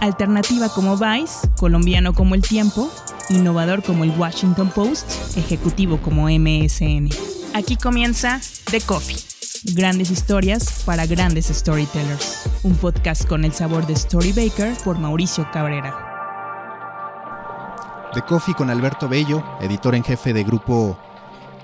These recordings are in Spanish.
Alternativa como Vice, colombiano como El Tiempo, innovador como el Washington Post, ejecutivo como MSN. Aquí comienza The Coffee. Grandes historias para grandes storytellers. Un podcast con el sabor de Story Baker por Mauricio Cabrera. The Coffee con Alberto Bello, editor en jefe de Grupo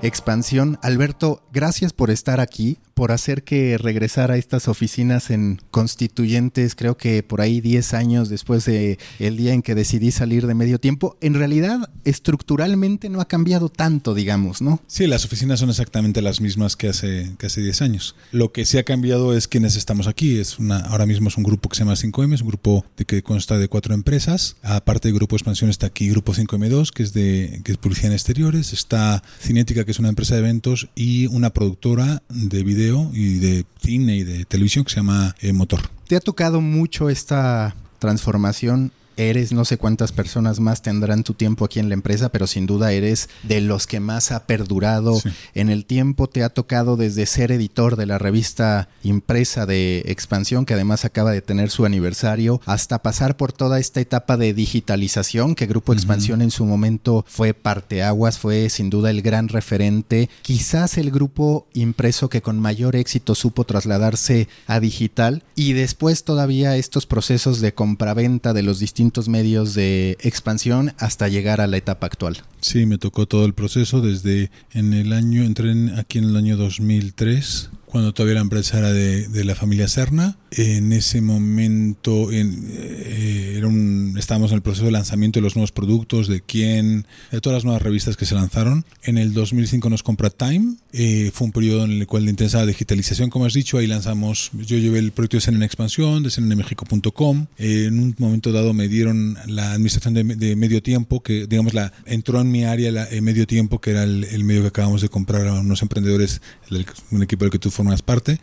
Expansión. Alberto, gracias por estar aquí por hacer que regresara a estas oficinas en Constituyentes, creo que por ahí 10 años después de el día en que decidí salir de medio tiempo. En realidad, estructuralmente no ha cambiado tanto, digamos, ¿no? Sí, las oficinas son exactamente las mismas que hace, que hace 10 años. Lo que sí ha cambiado es quienes estamos aquí. Es una, ahora mismo es un grupo que se llama 5M, es un grupo de que consta de cuatro empresas. Aparte del Grupo Expansión está aquí Grupo 5M2, que es de que es publicidad en exteriores. Está Cinética, que es una empresa de eventos, y una productora de video y de cine y de televisión que se llama eh, Motor. ¿Te ha tocado mucho esta transformación eres, no sé cuántas personas más tendrán tu tiempo aquí en la empresa, pero sin duda eres de los que más ha perdurado en el tiempo. Te ha tocado desde ser editor de la revista impresa de Expansión, que además acaba de tener su aniversario, hasta pasar por toda esta etapa de digitalización, que Grupo Expansión en su momento fue parteaguas, fue sin duda el gran referente, quizás el grupo impreso que con mayor éxito supo trasladarse a digital y después todavía estos procesos de compraventa de los distintos medios de expansión hasta llegar a la etapa actual. Sí, me tocó todo el proceso desde en el año, entré aquí en el año 2003 cuando todavía la empresa era de, la familia Serna. En ese momento en, eh, era un, estábamos en el proceso de lanzamiento de los nuevos productos, de quién, de todas las nuevas revistas que se lanzaron. En el 2005 nos compra Time. Eh, fue un periodo en el cual de intensa digitalización, como has dicho, ahí lanzamos, yo llevé el proyecto de Cena en Expansión, de cnmexico.com. Eh, en un momento dado me dieron la administración de, medio tiempo, que digamos la entró en mi área la, medio tiempo, que era el, medio que acabamos de comprar a unos emprendedores, un equipo del que tú formas parte.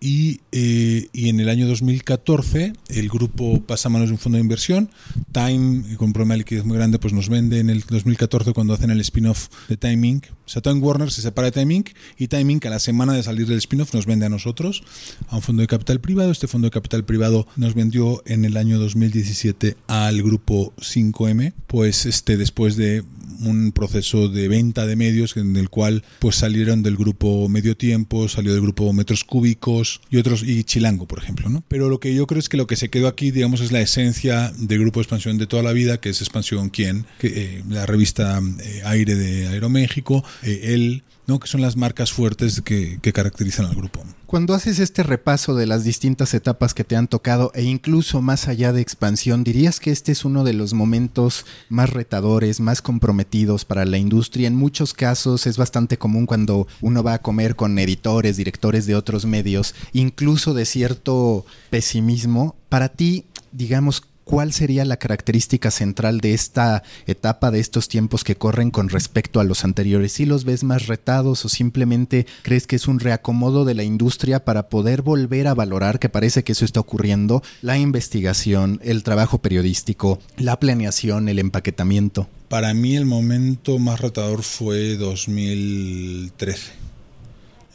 Y, eh, y, en el año 2014 el grupo pasa a manos de un fondo de inversión. Time, con un problema de liquidez muy grande, pues nos vende en el 2014 cuando hacen el spin-off de Timing. O sea, Time Warner se separa de Timing y Timing a la semana de salir del spin-off nos vende a nosotros, a un fondo de capital privado. Este fondo de capital privado nos vendió en el año 2017 al grupo 5M, pues este después de un proceso de venta de medios en el cual pues salieron del grupo Medio Tiempo, salió del grupo Metros Cúbicos y otros y Chilango, por ejemplo, ¿no? Pero lo que yo creo es que lo que se quedó aquí, digamos, es la esencia del grupo de expansión de toda la vida, que es Expansión Quién, que, eh, la revista eh, Aire de Aeroméxico, eh, él, ¿no? Que son las marcas fuertes que, que caracterizan al grupo. Cuando haces este repaso de las distintas etapas que te han tocado e incluso más allá de expansión, ¿dirías que este es uno de los momentos más retadores, más comprometidos para la industria? En muchos casos es bastante común cuando uno va a comer con editores, directores de otros medios, incluso de cierto pesimismo. Para ti, digamos, ¿cuál sería la característica central de esta etapa, de estos tiempos que corren con respecto a los anteriores? ¿Si los ves más retados o simplemente crees que es un reacomodo de la industria para poder volver a valorar, que parece que eso está ocurriendo, la investigación, el trabajo periodístico, la planeación, el empaquetamiento? Para mí el momento más retador fue 2013.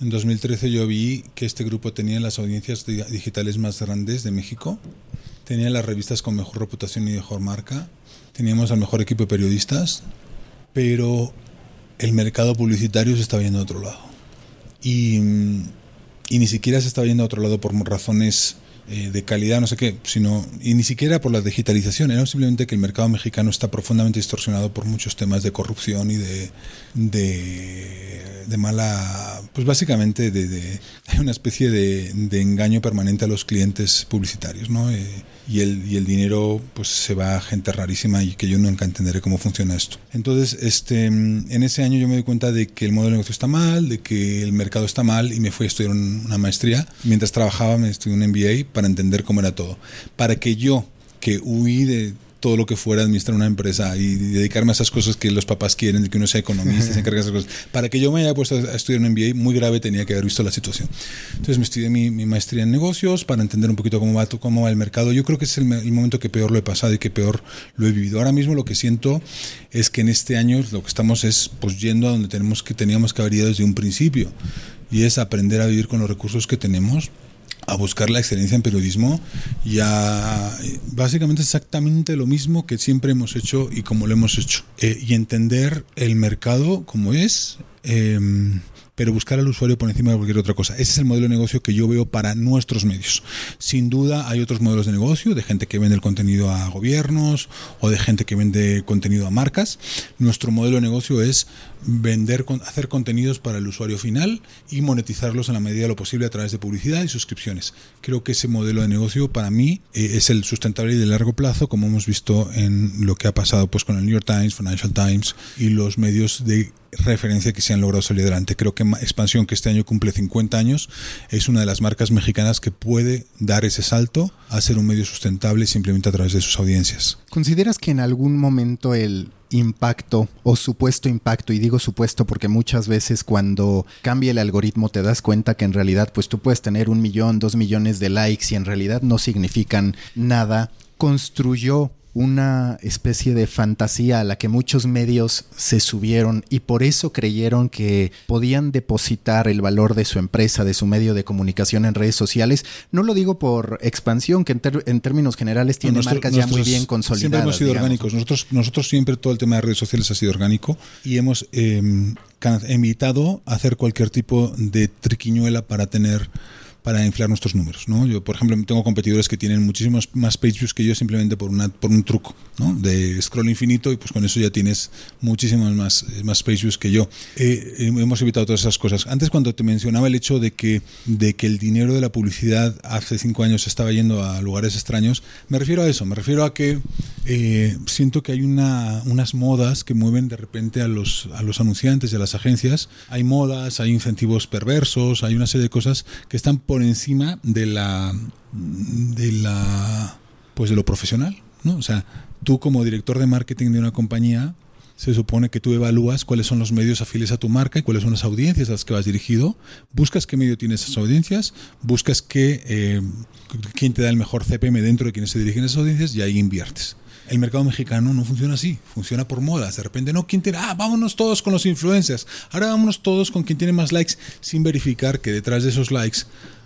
En 2013 yo vi que este grupo tenía las audiencias digitales más grandes de México tenía las revistas con mejor reputación y mejor marca, teníamos al mejor equipo de periodistas, pero el mercado publicitario se estaba yendo a otro lado. Y, y ni siquiera se estaba yendo a otro lado por razones eh, de calidad, no sé qué, sino, y ni siquiera por la digitalización, era simplemente que el mercado mexicano está profundamente distorsionado por muchos temas de corrupción y de, de, mala, pues básicamente de, hay una especie de, engaño permanente a los clientes publicitarios, ¿no? Eh, y, el, y el dinero pues se va a gente rarísima y que yo nunca entenderé cómo funciona esto. Entonces, este, en ese año yo me di cuenta de que el modelo de negocio está mal, de que el mercado está mal y me fui a estudiar una maestría. Mientras trabajaba me estudié un MBA para entender cómo era todo. Para que yo, que huí de todo lo que fuera administrar una empresa y dedicarme a esas cosas que los papás quieren, de que uno sea economista, se encargue de esas cosas. Para que yo me haya puesto a estudiar un MBA, muy grave tenía que haber visto la situación. Entonces me estudié mi, maestría en negocios para entender un poquito cómo va, cómo va el mercado. Yo creo que es el, el, momento que peor lo he pasado y que peor lo he vivido. Ahora mismo lo que siento es que en este año lo que estamos es pues yendo a donde tenemos que, teníamos que haber ido desde un principio y es aprender a vivir con los recursos que tenemos a buscar la excelencia en periodismo y a básicamente exactamente lo mismo que siempre hemos hecho y como lo hemos hecho. Eh, y entender el mercado como es. Em, pero buscar al usuario por encima de cualquier otra cosa. Ese es el modelo de negocio que yo veo para nuestros medios. Sin duda hay otros modelos de negocio, de gente que vende el contenido a gobiernos o de gente que vende contenido a marcas. Nuestro modelo de negocio es vender, hacer contenidos para el usuario final y monetizarlos en la medida de lo posible a través de publicidad y suscripciones. Creo que ese modelo de negocio para mí eh, es el sustentable y de largo plazo, como hemos visto en lo que ha pasado pues con el New York Times, Financial Times y los medios de referencia que se han logrado salir adelante. Creo que Expansión, que este año cumple 50 años, es una de las marcas mexicanas que puede dar ese salto a ser un medio sustentable simplemente a través de sus audiencias. ¿Consideras que en algún momento el impacto o supuesto impacto, y digo supuesto porque muchas veces cuando cambia el algoritmo te das cuenta que en realidad pues tú puedes tener un millón, dos millones de likes y en realidad no significan nada, construyó una especie de fantasía a la que muchos medios se subieron y por eso creyeron que podían depositar el valor de su empresa, de su medio de comunicación en redes sociales. No lo digo por expansión, que en, términos generales tiene marcas ya muy bien consolidadas. Siempre hemos sido orgánicos. Nosotros, nosotros siempre todo el tema de redes sociales ha sido orgánico y hemos eh, evitado hacer cualquier tipo de triquiñuela para tener para inflar nuestros números. ¿no? Yo, por ejemplo, tengo competidores que tienen muchísimos más page views que yo simplemente por, una, por un truco ¿no? de scroll infinito y pues con eso ya tienes muchísimos más, más page views que yo. Eh, hemos evitado todas esas cosas. Antes cuando te mencionaba el hecho de que, de que el dinero de la publicidad hace cinco años estaba yendo a lugares extraños, me refiero a eso, me refiero a que eh, siento que hay una, unas modas que mueven de repente a los, a los anunciantes y a las agencias. Hay modas, hay incentivos perversos, hay una serie de cosas que están por por encima de la de la pues de lo profesional, ¿no? O sea, tú como director de marketing de una compañía se supone que tú evalúas cuáles son los medios afines a tu marca y cuáles son las audiencias a las que vas dirigido, buscas qué medio tiene esas audiencias, buscas qué, eh, quién te da el mejor CPM dentro de quienes se dirigen esas audiencias y ahí inviertes. El mercado mexicano no funciona así, funciona por modas. De repente, no, ¿quién tiene? Ah, vámonos todos con los influencers. Ahora vámonos todos con quien tiene más likes, sin verificar que detrás de esos likes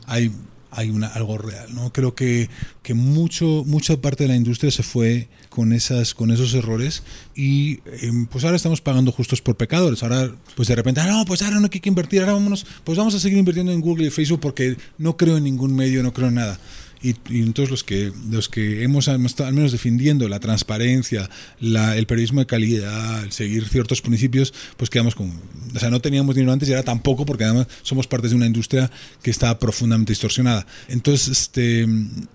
hay, hay una, algo real. ¿no? Creo que, que mucho, mucha parte de la industria se fue con, esas, con esos errores y em, pues ahora estamos pagando justos por pecadores. Ahora, pues de repente, ah, no, pues ahora no hay que invertir, ahora vámonos, pues vamos a seguir invirtiendo en Google y Facebook porque no creo en ningún medio, no creo en nada y, entonces los que los que hemos, al menos defendiendo la transparencia, la, el periodismo de calidad, seguir ciertos principios, pues quedamos con, o sea, no teníamos dinero antes y ahora tampoco porque además somos parte de una industria que está profundamente distorsionada. Entonces, este,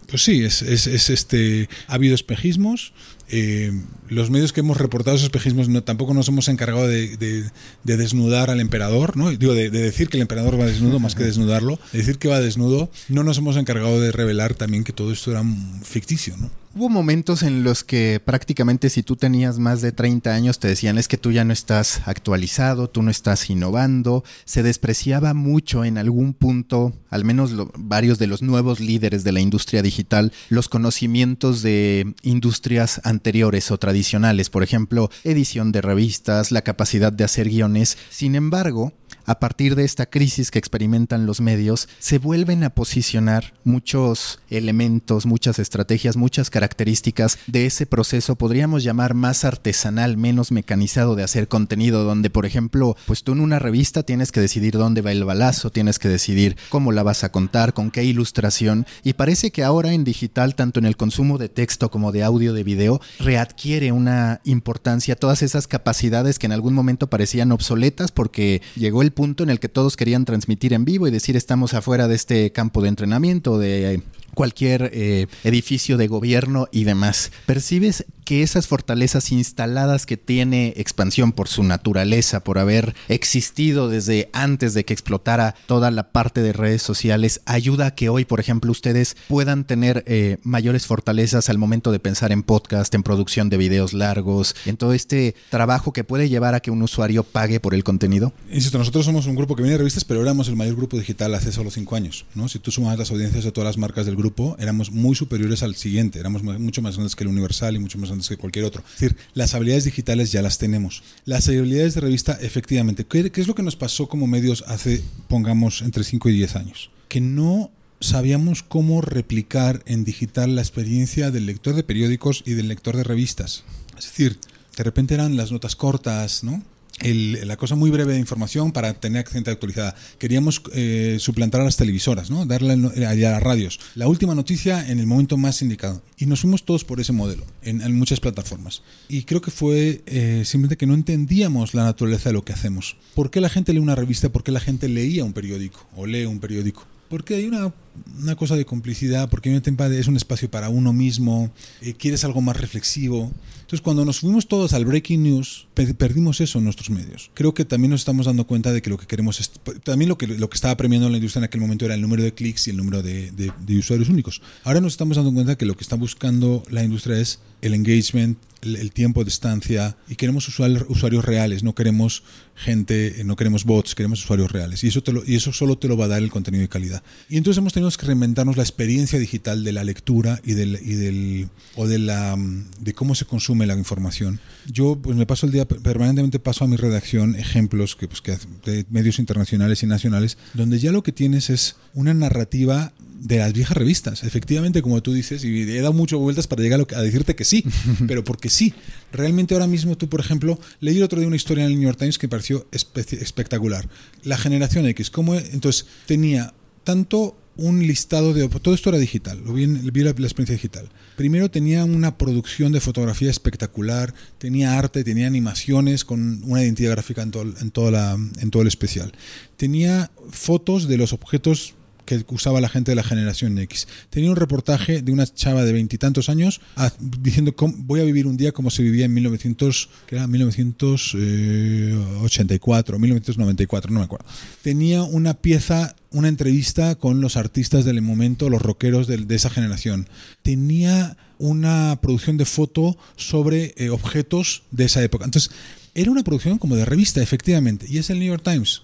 pues sí, es, es, es este, ha habido espejismos, eh, los medios que hemos reportado esos espejismos no, tampoco nos hemos encargado de, desnudar al emperador, ¿no? Digo, de, decir que el emperador va desnudo más que desnudarlo, de decir que va desnudo, no nos hemos encargado de revelar también que todo esto era ficticio, ¿no? Hubo momentos en los que prácticamente si tú tenías más de 30 años te decían es que tú ya no estás actualizado, tú no estás innovando, se despreciaba mucho en algún punto, al menos varios de los nuevos líderes de la industria digital, los conocimientos de industrias anteriores o tradicionales, por ejemplo, edición de revistas, la capacidad de hacer guiones. Sin embargo, a partir de esta crisis que experimentan los medios, se vuelven a posicionar muchos elementos, muchas estrategias, muchas características de ese proceso, podríamos llamar más artesanal, menos mecanizado de hacer contenido, donde por ejemplo, pues tú en una revista tienes que decidir dónde va el balazo, tienes que decidir cómo la vas a contar, con qué ilustración, y parece que ahora en digital, tanto en el consumo de texto como de audio, de video, readquiere una importancia todas esas capacidades que en algún momento parecían obsoletas porque llegó el punto en el que todos querían transmitir en vivo y decir estamos afuera de este campo de entrenamiento, de cualquier eh, edificio de gobierno y demás. ¿Percibes que esas fortalezas instaladas que tiene expansión por su naturaleza, por haber existido desde antes de que explotara toda la parte de redes sociales, ayuda a que hoy, por ejemplo, ustedes puedan tener eh, mayores fortalezas al momento de pensar en podcast, en producción de videos largos, en todo este trabajo que puede llevar a que un usuario pague por el contenido? Insisto, nosotros somos un grupo que viene de revistas, pero éramos el mayor grupo digital hace solo cinco años. Si tú sumas las audiencias de todas las marcas del grupo, grupo éramos muy superiores al siguiente, éramos mucho más grandes que el Universal y mucho más grandes que cualquier otro. Es decir, las habilidades digitales ya las tenemos. Las habilidades de revista, efectivamente, ¿qué, es lo que nos pasó como medios hace, pongamos, entre 5 y 10 años? Que no sabíamos cómo replicar en digital la experiencia del lector de periódicos y del lector de revistas. Es decir, de repente eran las notas cortas, ¿no? La cosa muy breve de información para tener gente actualizada. Queríamos eh, suplantar a las televisoras, ¿no? darle a las radios. La última noticia en el momento más indicado. Y nos fuimos todos por ese modelo en, en muchas plataformas. Y creo que fue eh, simplemente que no entendíamos la naturaleza de lo que hacemos. ¿Por qué la gente lee una revista? ¿Por qué la gente leía un periódico o lee un periódico? Porque hay una, una cosa de complicidad, porque es un espacio para uno mismo, eh, quieres algo más reflexivo. Entonces, cuando nos fuimos todos al breaking news, perdimos eso en nuestros medios. Creo que también nos estamos dando cuenta de que lo que queremos es. También lo que, lo que estaba premiando la industria en aquel momento era el número de clics y el número de, de, de usuarios únicos. Ahora nos estamos dando cuenta que lo que está buscando la industria es el engagement, el, tiempo de estancia y queremos usuarios reales, no queremos gente, no queremos bots, queremos usuarios reales. Y eso, te lo, y eso solo te lo va a dar el contenido de calidad. Y entonces hemos tenido que reinventarnos la experiencia digital de la lectura y del, y del o de la de cómo se consume la información. Yo pues me paso el día permanentemente paso a mi redacción ejemplos que pues que de medios internacionales y nacionales donde ya lo que tienes es una narrativa de las viejas revistas. Efectivamente, como tú dices, y he dado muchas vueltas para llegar a, decirte que sí, pero porque sí. Realmente ahora mismo tú, por ejemplo, leí otro día una historia en el New York Times que me pareció espectacular. La generación X, ¿cómo? Entonces, tenía tanto un listado de... Todo esto era digital, lo vi, vi la, la, experiencia digital. Primero tenía una producción de fotografía espectacular, tenía arte, tenía animaciones con una identidad gráfica en todo, en toda la, en todo el especial. Tenía fotos de los objetos que usaba la gente de la generación X. Tenía un reportaje de una chava de veintitantos años a, diciendo cómo, voy a vivir un día como se vivía en 1900, que era 1984, 1994, no me acuerdo. Tenía una pieza, una entrevista con los artistas del momento, los rockeros de, de esa generación. Tenía una producción de foto sobre eh, objetos de esa época. Entonces, era una producción como de revista, efectivamente, y es el New York Times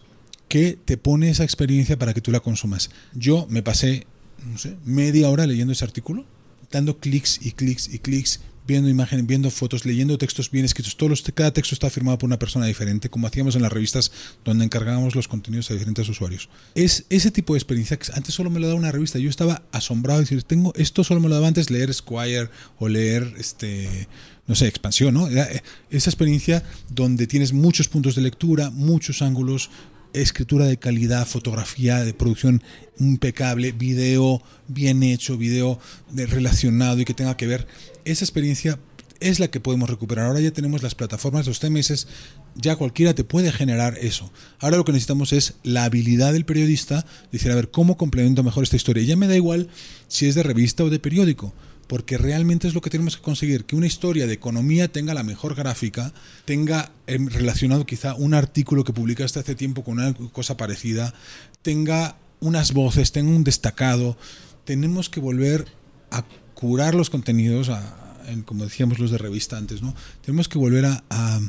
que te pone esa experiencia para que tú la consumas. Yo me pasé, no sé, media hora leyendo ese artículo, dando clics y clics y clics, viendo imágenes, viendo fotos, leyendo textos bien escritos. Todos los, cada texto está firmado por una persona diferente, como hacíamos en las revistas donde encargábamos los contenidos a diferentes usuarios. Es ese tipo de experiencia que antes solo me lo daba una revista. Yo estaba asombrado de decir, tengo esto solo me lo daba antes leer Squire o leer este no sé, expansión, ¿no? Esa experiencia donde tienes muchos puntos de lectura, muchos ángulos, escritura de calidad, fotografía de producción impecable, video bien hecho, video relacionado y que tenga que ver. Esa experiencia es la que podemos recuperar. Ahora ya tenemos las plataformas, los TMS, ya cualquiera te puede generar eso. Ahora lo que necesitamos es la habilidad del periodista, de decir, a ver, ¿cómo complemento mejor esta historia? Ya me da igual si es de revista o de periódico porque realmente es lo que tenemos que conseguir, que una historia de economía tenga la mejor gráfica, tenga relacionado quizá un artículo que publicaste hace tiempo con una cosa parecida, tenga unas voces, tenga un destacado. Tenemos que volver a curar los contenidos, a, como decíamos los de revista antes, ¿no? Tenemos que volver a,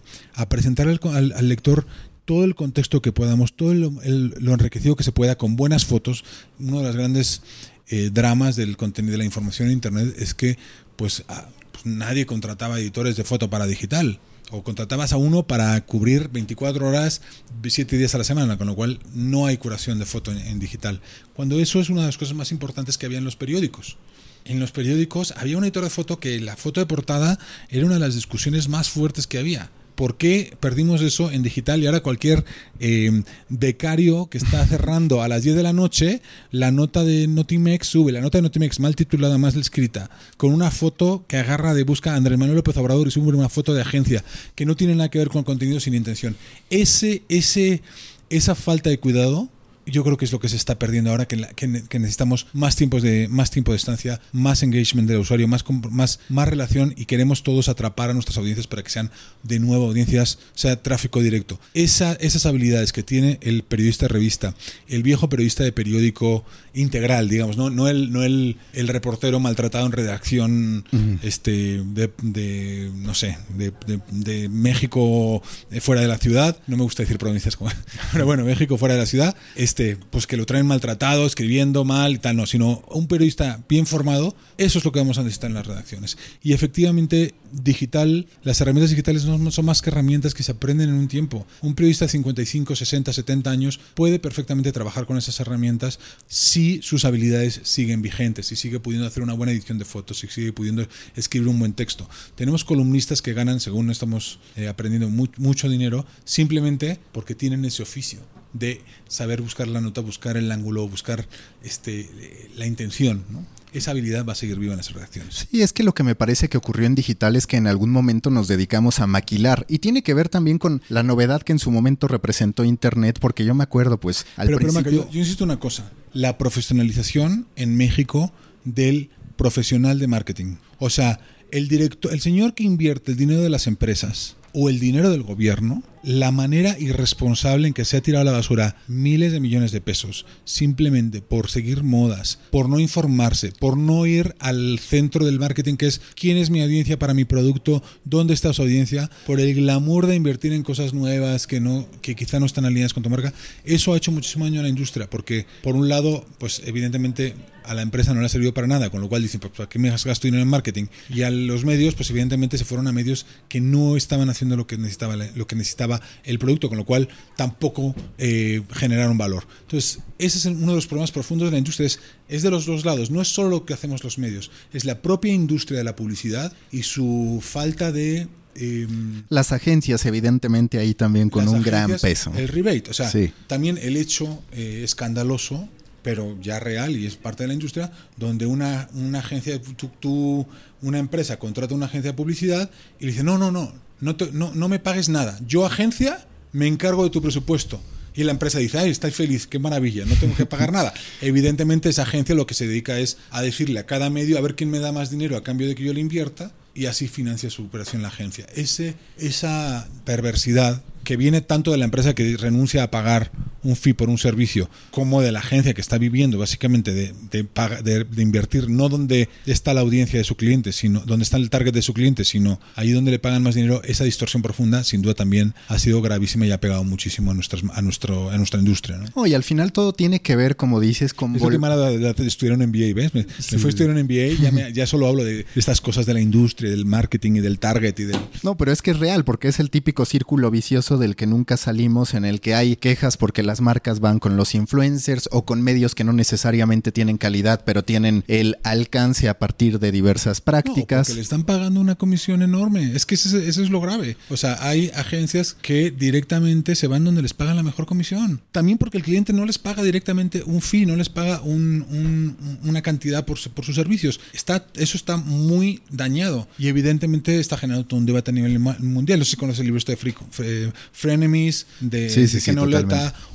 presentar al, al, al, lector todo el contexto que podamos, todo el, lo enriquecido que se pueda con buenas fotos. Uno de las grandes eh, dramas del contenido de la información en Internet es que pues, a, pues, nadie contrataba editores de foto para digital o contratabas a uno para cubrir 24 horas, 7 días a la semana, con lo cual no hay curación de foto en, en, digital. Cuando eso es una de las cosas más importantes que había en los periódicos. En los periódicos había un editor de foto que la foto de portada era una de las discusiones más fuertes que había ¿Por qué perdimos eso en digital y ahora cualquier eh, becario que está cerrando a las 10 de la noche, la nota de Notimex sube, la nota de Notimex mal titulada, más escrita, con una foto que agarra de busca a Andrés Manuel López Obrador y sube una foto de agencia que no tiene nada que ver con contenido sin intención? Ese, ese, esa falta de cuidado yo creo que es lo que se está perdiendo ahora, que, que, que, necesitamos más tiempos de más tiempo de estancia, más engagement del usuario, más, más, más relación y queremos todos atrapar a nuestras audiencias para que sean de nuevo audiencias, sea tráfico directo. Esa, esas habilidades que tiene el periodista de revista, el viejo periodista de periódico integral, digamos, no, no, el, no el, el reportero maltratado en redacción uh -huh. este, de, de, no sé, de, de, de México fuera de la ciudad, no me gusta decir provincias como, pero bueno, México fuera de la ciudad, es este, pues que lo traen maltratado, escribiendo mal y tal, no, sino un periodista bien formado, eso es lo que vamos a necesitar en las redacciones. Y efectivamente, digital, las herramientas digitales no son más que herramientas que se aprenden en un tiempo. Un periodista de 55, 60, 70 años puede perfectamente trabajar con esas herramientas si sus habilidades siguen vigentes, si sigue pudiendo hacer una buena edición de fotos, si sigue pudiendo escribir un buen texto. Tenemos columnistas que ganan, según estamos eh, aprendiendo, mucho dinero simplemente porque tienen ese oficio de saber buscar la nota, buscar el ángulo, buscar este, la intención. ¿no? Esa habilidad va a seguir viva en las redacciones. Sí, es que lo que me parece que ocurrió en digital es que en algún momento nos dedicamos a maquilar y tiene que ver también con la novedad que en su momento representó Internet, porque yo me acuerdo, pues, al pero, principio... yo, yo insisto una cosa, la profesionalización en México del profesional de marketing. O sea, el director, el señor que invierte el dinero de las empresas o el dinero del gobierno la manera irresponsable en que se ha tirado a la basura miles de millones de pesos simplemente por seguir modas, por no informarse, por no ir al centro del marketing que es quién es mi audiencia para mi producto, dónde está su audiencia, por el glamour de invertir en cosas nuevas que no que quizá no están alineadas con tu marca, eso ha hecho muchísimo daño a la industria porque por un lado, pues evidentemente a la empresa no le ha servido para nada, con lo cual dicen, pues ¿para qué me gasto dinero en marketing? Y a los medios, pues evidentemente se fueron a medios que no estaban haciendo lo que necesitaba lo que necesitaba el producto, con lo cual tampoco eh, generaron valor. Entonces, ese es uno de los problemas profundos de la industria, es, de los dos lados, no es solo lo que hacemos los medios, es la propia industria de la publicidad y su falta de em, las agencias, evidentemente, ahí también con un gran peso. El rebate, o sea, también el hecho eh, escandaloso, pero ya real y es parte de la industria, donde una, una agencia, tú, una empresa contrata una agencia de publicidad y le dice, no, no, no, no, no, no me pagues nada. Yo, agencia, me encargo de tu presupuesto. Y la empresa dice, ay, estáis feliz, qué maravilla, no tengo que pagar nada. Evidentemente esa agencia lo que se dedica es a decirle a cada medio a ver quién me da más dinero a cambio de que yo le invierta y así financia su operación la agencia. Ese, esa perversidad que viene tanto de la empresa que renuncia a pagar un fee por un servicio, como de la agencia que está viviendo básicamente de, de, de, invertir no donde está la audiencia de su cliente, sino donde está el target de su cliente, sino ahí donde le pagan más dinero, esa distorsión profunda sin duda también ha sido gravísima y ha pegado muchísimo a, nuestras, a, nuestro, a nuestra industria. ¿no? y al final todo tiene que ver, como dices, con... Es que mala de estudiar un MBA, ¿ves? Me, fui a estudiar un MBA ya, ya solo hablo de estas cosas de la industria, del marketing y del target y del... No, pero es que es real, porque es el típico círculo vicioso del que nunca salimos, en el que hay quejas porque las marcas van con los influencers o con medios que no necesariamente tienen calidad, pero tienen el alcance a partir de diversas prácticas. No, porque le están pagando una comisión enorme. Es que eso, es lo grave. O sea, hay agencias que directamente se van donde les pagan la mejor comisión. También porque el cliente no les paga directamente un fee, no les paga una cantidad por, por sus servicios. Está, eso está muy dañado y evidentemente está generando todo un debate a nivel mundial. No sé si conoces el libro este de Frenemies, de, sí,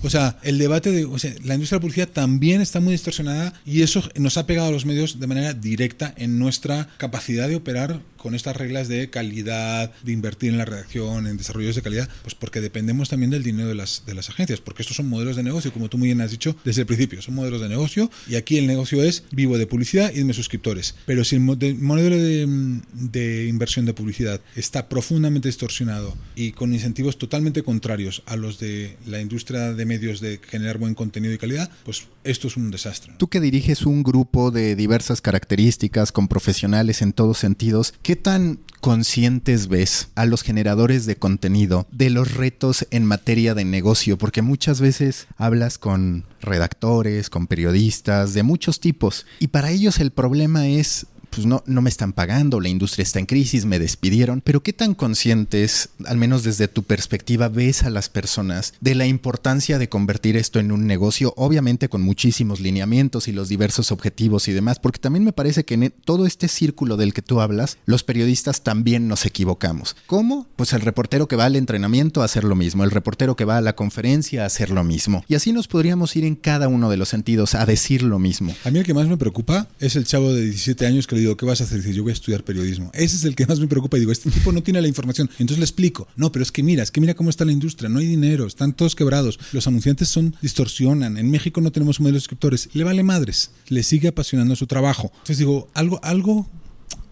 o sea, el debate de o sea, la industria de la publicidad también está muy distorsionada y eso nos ha pegado a los medios de manera directa en nuestra capacidad de operar con estas reglas de calidad, de invertir en la redacción, en desarrollos de calidad, pues porque dependemos también del dinero de las, de las agencias, porque estos son modelos de negocio, como tú muy bien has dicho desde el principio, son modelos de negocio y aquí el negocio es vivo de publicidad y de mis suscriptores. Pero si el modelo de, de inversión de publicidad está profundamente distorsionado y con incentivos totalmente contrarios a los de la industria de medios de generar buen contenido y calidad, pues esto es un desastre. Tú que diriges un grupo de diversas características, con profesionales en todos sentidos, ¿qué tan conscientes ves a los generadores de contenido de los retos en materia de negocio? Porque muchas veces hablas con redactores, con periodistas de muchos tipos y para ellos el problema es pues no, no me están pagando, la industria está en crisis, me despidieron, pero ¿qué tan conscientes, al menos desde tu perspectiva, ves a las personas de la importancia de convertir esto en un negocio, obviamente con muchísimos lineamientos y los diversos objetivos y demás, porque también me parece que en e, todo este círculo del que tú hablas, los periodistas también nos equivocamos. ¿Cómo? Pues el reportero que va al entrenamiento a hacer lo mismo, el reportero que va a la conferencia a hacer lo mismo. Y así nos podríamos ir en cada uno de los sentidos a decir lo mismo. A mí el que más me preocupa es el chavo de 17 años que le ¿qué vas a hacer? Dice, yo voy a estudiar periodismo. Ese es el que más me preocupa. Y digo, este tipo no tiene la información. Entonces le explico. No, pero es que mira, es que mira cómo está la industria. No hay dinero, están todos quebrados. Los anunciantes son, distorsionan. En México no tenemos modelos de escritores. Le vale madres. Le sigue apasionando su trabajo. Entonces digo, algo, algo,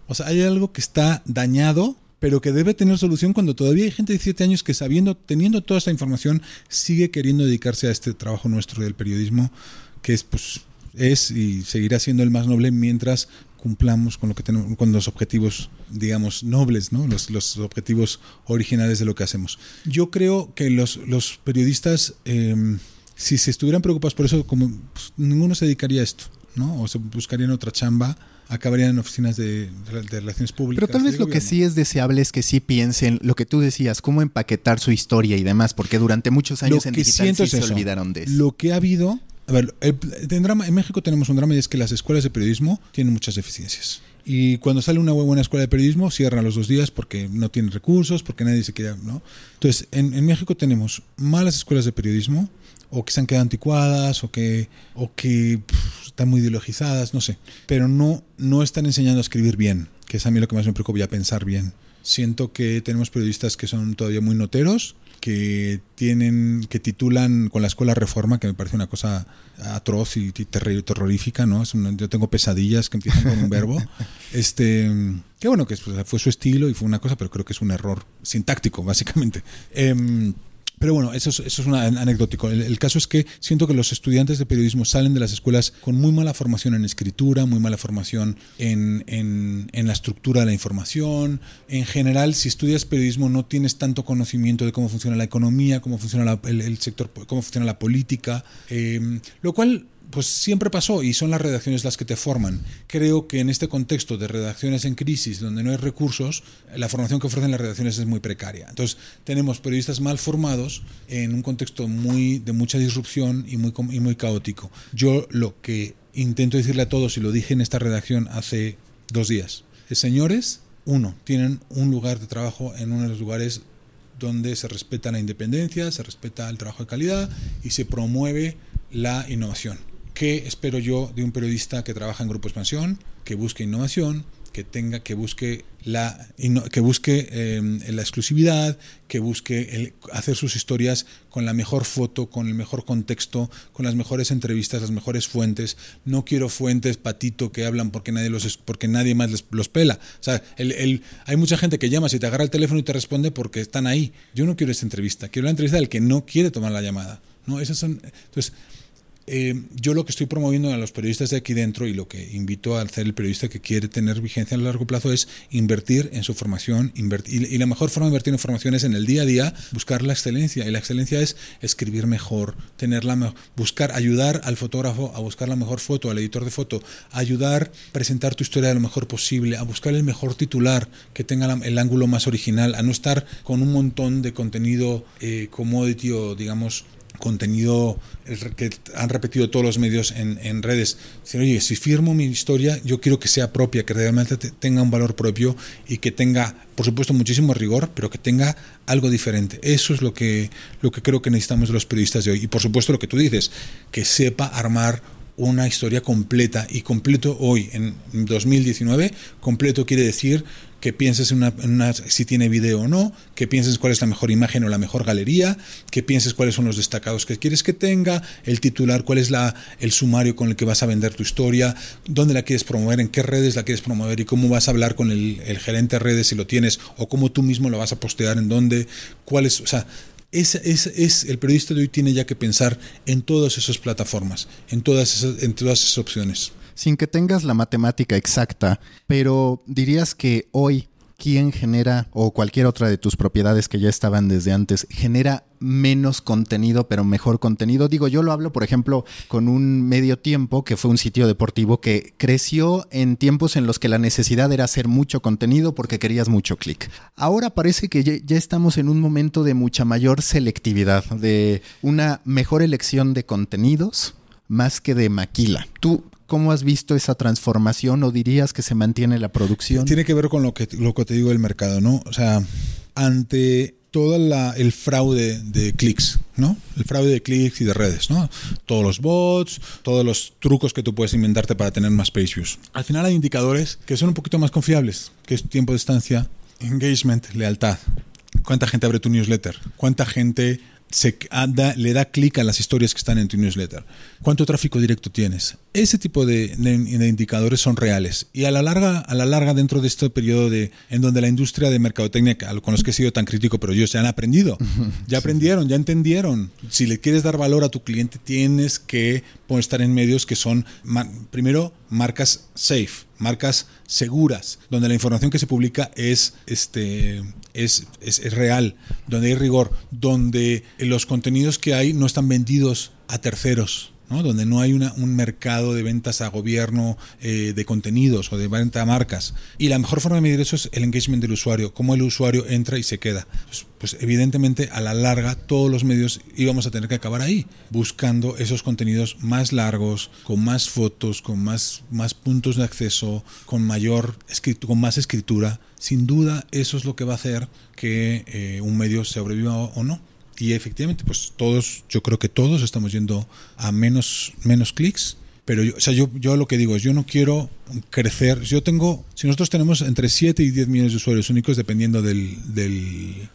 o sea, hay algo que está dañado pero que debe tener solución cuando todavía hay gente de 17 años que sabiendo, teniendo toda esta información, sigue queriendo dedicarse a este trabajo nuestro del periodismo, que es pues es y seguirá siendo el más noble mientras cumplamos con lo que tenemos, con los objetivos, digamos, nobles, ¿no? Los, los objetivos originales de lo que hacemos. Yo creo que los, los periodistas, em, si se estuvieran preocupados por eso, como pues, ninguno se dedicaría a esto, ¿no? O se buscarían otra chamba acabarían en oficinas de, de, relaciones públicas. Pero tal vez lo que sí es deseable es que sí piensen lo que tú decías, cómo empaquetar su historia y demás, porque durante muchos años en digital sí se olvidaron de eso. Lo que ha habido a ver, en, drama, en México tenemos un drama y es que las escuelas de periodismo tienen muchas deficiencias. Y cuando sale una buena escuela de periodismo, cierran los dos días porque no tienen recursos, porque nadie se quiere, ¿no? Entonces, en, México tenemos malas escuelas de periodismo, o que se han quedado anticuadas, o que, o que están muy ideologizadas, no sé. Pero no, no están enseñando a escribir bien, que es a mí lo que más me preocupa, a pensar bien. Siento que tenemos periodistas que son todavía muy noteros, que tienen que titulan con la escuela Reforma, que me parece una cosa atroz y terrorífica, ¿no? Es yo tengo pesadillas que empiezan con un verbo. Este, que bueno, que fue su estilo y fue una cosa, pero creo que es un error sintáctico, básicamente. Eh, pero bueno, eso es, eso es un anecdótico. El, caso es que siento que los estudiantes de periodismo salen de las escuelas con muy mala formación en escritura, muy mala formación en, en, la estructura de la información. En general, si estudias periodismo no tienes tanto conocimiento de cómo funciona la economía, cómo funciona el, sector, cómo funciona la política, eh, lo cual pues siempre pasó y son las redacciones las que te forman. Creo que en este contexto de redacciones en crisis, donde no hay recursos, la formación que ofrecen las redacciones es muy precaria. Entonces, tenemos periodistas mal formados en un contexto muy de mucha disrupción y muy, y muy caótico. Yo lo que intento decirle a todos, y lo dije en esta redacción hace dos días, es, señores, uno, tienen un lugar de trabajo en uno de los lugares donde se respeta la independencia, se respeta el trabajo de calidad y se promueve la innovación. ¿Qué espero yo de un periodista que trabaja en Grupo Expansión, que busque innovación, que tenga, que busque la, que busque em, la exclusividad, que busque el, hacer sus historias con la mejor foto, con el mejor contexto, con las mejores entrevistas, las mejores fuentes. No quiero fuentes patito que hablan porque nadie los porque nadie más les, los pela. O sea, el, hay mucha gente que llama, si te agarra el teléfono y te responde porque están ahí. Yo no quiero esta entrevista, quiero la entrevista del que no quiere tomar la llamada. ¿no? Esas son, entonces, eh, yo lo que estoy promoviendo a los periodistas de aquí dentro y lo que invito a hacer el periodista que quiere tener vigencia a largo plazo es invertir en su formación. Invertir, y, la mejor forma de invertir en formación es en el día a día buscar la excelencia. Y la excelencia es escribir mejor, tenerla buscar, ayudar al fotógrafo a buscar la mejor foto, al editor de foto, ayudar a presentar tu historia lo mejor posible, a buscar el mejor titular que tenga el ángulo más original, a no estar con un montón de contenido eh, commodity o digamos contenido que han repetido todos los medios en, redes. Dicen, oye, si firmo mi historia, yo quiero que sea propia, que realmente tenga un valor propio y que tenga, por supuesto, muchísimo rigor, pero que tenga algo diferente. Eso es lo que, lo que creo que necesitamos los periodistas de hoy. Y por supuesto lo que tú dices, que sepa armar una historia completa y completo hoy en 2019 completo quiere decir que pienses en una, si tiene video o no, que pienses cuál es la mejor imagen o la mejor galería, que pienses cuáles son los destacados que quieres que tenga, el titular, cuál es la, el sumario con el que vas a vender tu historia, dónde la quieres promover, en qué redes la quieres promover y cómo vas a hablar con el, el gerente de redes si lo tienes o cómo tú mismo lo vas a postear, en dónde, cuál es, o sea, es, es, es, el periodista de hoy tiene ya que pensar en todas esas plataformas, en todas esas, en todas esas opciones. Sin que tengas la matemática exacta, pero dirías que hoy quién genera o cualquier otra de tus propiedades que ya estaban desde antes genera menos contenido pero mejor contenido. Digo, yo lo hablo por ejemplo con un medio tiempo que fue un sitio deportivo que creció en tiempos en los que la necesidad era hacer mucho contenido porque querías mucho clic. Ahora parece que ya, estamos en un momento de mucha mayor selectividad, de una mejor elección de contenidos más que de maquila. ¿Tú ¿Cómo has visto esa transformación o dirías que se mantiene la producción? Tiene que ver con lo que, te digo del mercado, ¿no? O sea, ante todo el fraude de clics, ¿no? El fraude de clics y de redes, ¿no? Todos los bots, todos los trucos que tú puedes inventarte para tener más page views. Al final hay indicadores que son un poquito más confiables, que es tiempo de estancia, engagement, lealtad. ¿Cuánta gente abre tu newsletter? ¿Cuánta gente se le da clic a las historias que están en tu newsletter. ¿Cuánto tráfico directo tienes? ese tipo de, indicadores son reales. Y a la larga, a la larga dentro de este periodo de, en donde la industria de mercadotecnia, con los que he sido tan crítico, pero ellos ya han aprendido, ya aprendieron, ya entendieron. Si le quieres dar valor a tu cliente, tienes que estar en medios que son, primero, marcas safe, marcas seguras, donde la información que se publica es, este, es, es real, donde hay rigor, donde los contenidos que hay no están vendidos a terceros donde no hay un mercado de ventas a gobierno eh, de contenidos o de venta a marcas. Y la mejor forma de medir eso es el engagement del usuario, cómo el usuario entra y se queda. Pues, pues, evidentemente a la larga todos los medios íbamos a tener que acabar ahí, buscando esos contenidos más largos, con más fotos, con más, más puntos de acceso, con, mayor con más escritura. Sin duda eso es lo que va a hacer que eh, un medio sobreviva o no. Y efectivamente, pues todos, yo creo que todos estamos yendo a menos, menos clics. Pero yo, o sea, yo, yo lo que digo es, yo no quiero crecer. Yo tengo, si nosotros tenemos entre 7 y 10 millones de usuarios únicos, dependiendo del. del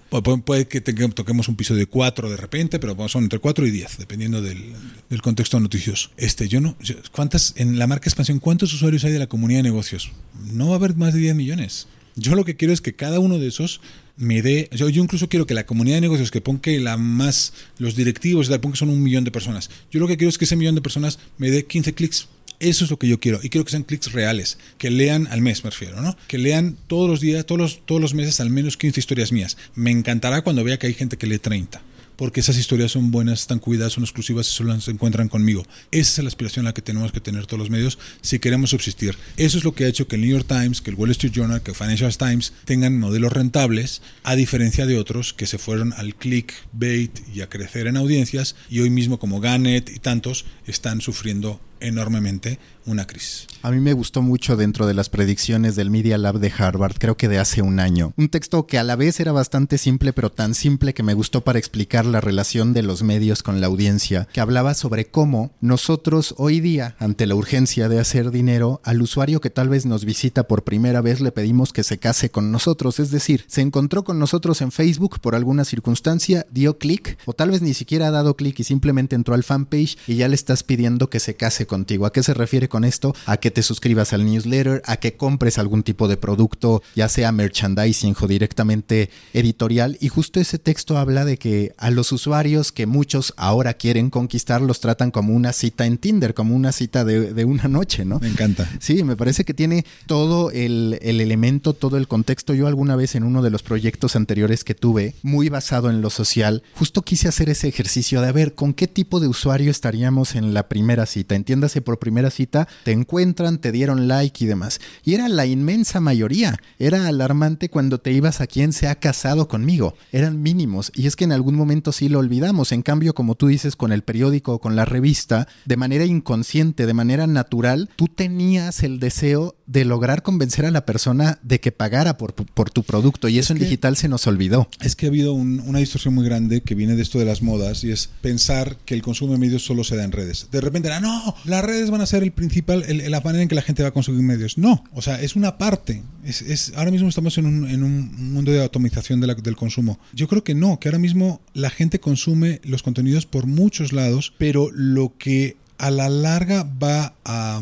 puede, que toquemos un piso de 4 de repente, pero son entre 4 y 10, dependiendo del, del contexto noticioso. Este, yo no. ¿Cuántas, en la marca expansión, cuántos usuarios hay de la comunidad de negocios? No va a haber más de 10 millones. Yo lo que quiero es que cada uno de esos me dé. Yo, incluso quiero que la comunidad de negocios que ponga la más. Los directivos tal, ponga son un millón de personas. Yo lo que quiero es que ese millón de personas me dé 15 clics. Eso es lo que yo quiero. Y quiero que sean clics reales. Que lean al mes, me refiero, ¿no? Que lean todos los días, todos los, todos los meses, al menos 15 historias mías. Me encantará cuando vea que hay gente que lee 30 porque esas historias son buenas, están cuidadas, son exclusivas y solo se encuentran conmigo. Esa es la aspiración a la que tenemos que tener todos los medios si queremos subsistir. Eso es lo que ha hecho que el New York Times, que el Wall Street Journal, que el Financial Times tengan modelos rentables, a diferencia de otros que se fueron al clickbait y a crecer en audiencias y hoy mismo como Gannett y tantos están sufriendo enormemente una crisis. A mí me gustó mucho dentro de las predicciones del Media Lab de Harvard, creo que de hace un año. Un texto que a la vez era bastante simple, pero tan simple que me gustó para explicar la relación de los medios con la audiencia, que hablaba sobre cómo nosotros hoy día, ante la urgencia de hacer dinero, al usuario que tal vez nos visita por primera vez le pedimos que se case con nosotros, es decir, se encontró con nosotros en Facebook por alguna circunstancia, dio clic, o tal vez ni siquiera ha dado clic y simplemente entró al fanpage y ya le estás pidiendo que se case contigo. ¿A qué se refiere con esto? A que te suscribas al newsletter, a que compres algún tipo de producto, ya sea merchandising o directamente editorial. Y justo ese texto habla de que a los usuarios que muchos ahora quieren conquistar los tratan como una cita en Tinder, como una cita de, una noche, ¿no? Me encanta. Sí, me parece que tiene todo el, el elemento, todo el contexto. Yo alguna vez en uno de los proyectos anteriores que tuve, muy basado en lo social, justo quise hacer ese ejercicio de a ver con qué tipo de usuario estaríamos en la primera cita. Entiendo por primera cita, te encuentran, te dieron like y demás. Y era la inmensa mayoría. Era alarmante cuando te ibas a quien se ha casado conmigo. Eran mínimos. Y es que en algún momento sí lo olvidamos. En cambio, como tú dices, con el periódico o con la revista, de manera inconsciente, de manera natural, tú tenías el deseo de lograr convencer a la persona de que pagara por, por tu producto. Y eso en digital se nos olvidó. Es que ha habido una distorsión muy grande que viene de esto de las modas y es pensar que el consumo de medios solo se da en redes. De repente era, no, las redes van a ser el principal, la manera en que la gente va a consumir medios. No, o sea, es una parte. Es, ahora mismo estamos en un, en un mundo de atomización del consumo. Yo creo que no, que ahora mismo la gente consume los contenidos por muchos lados, pero lo que a la larga va a,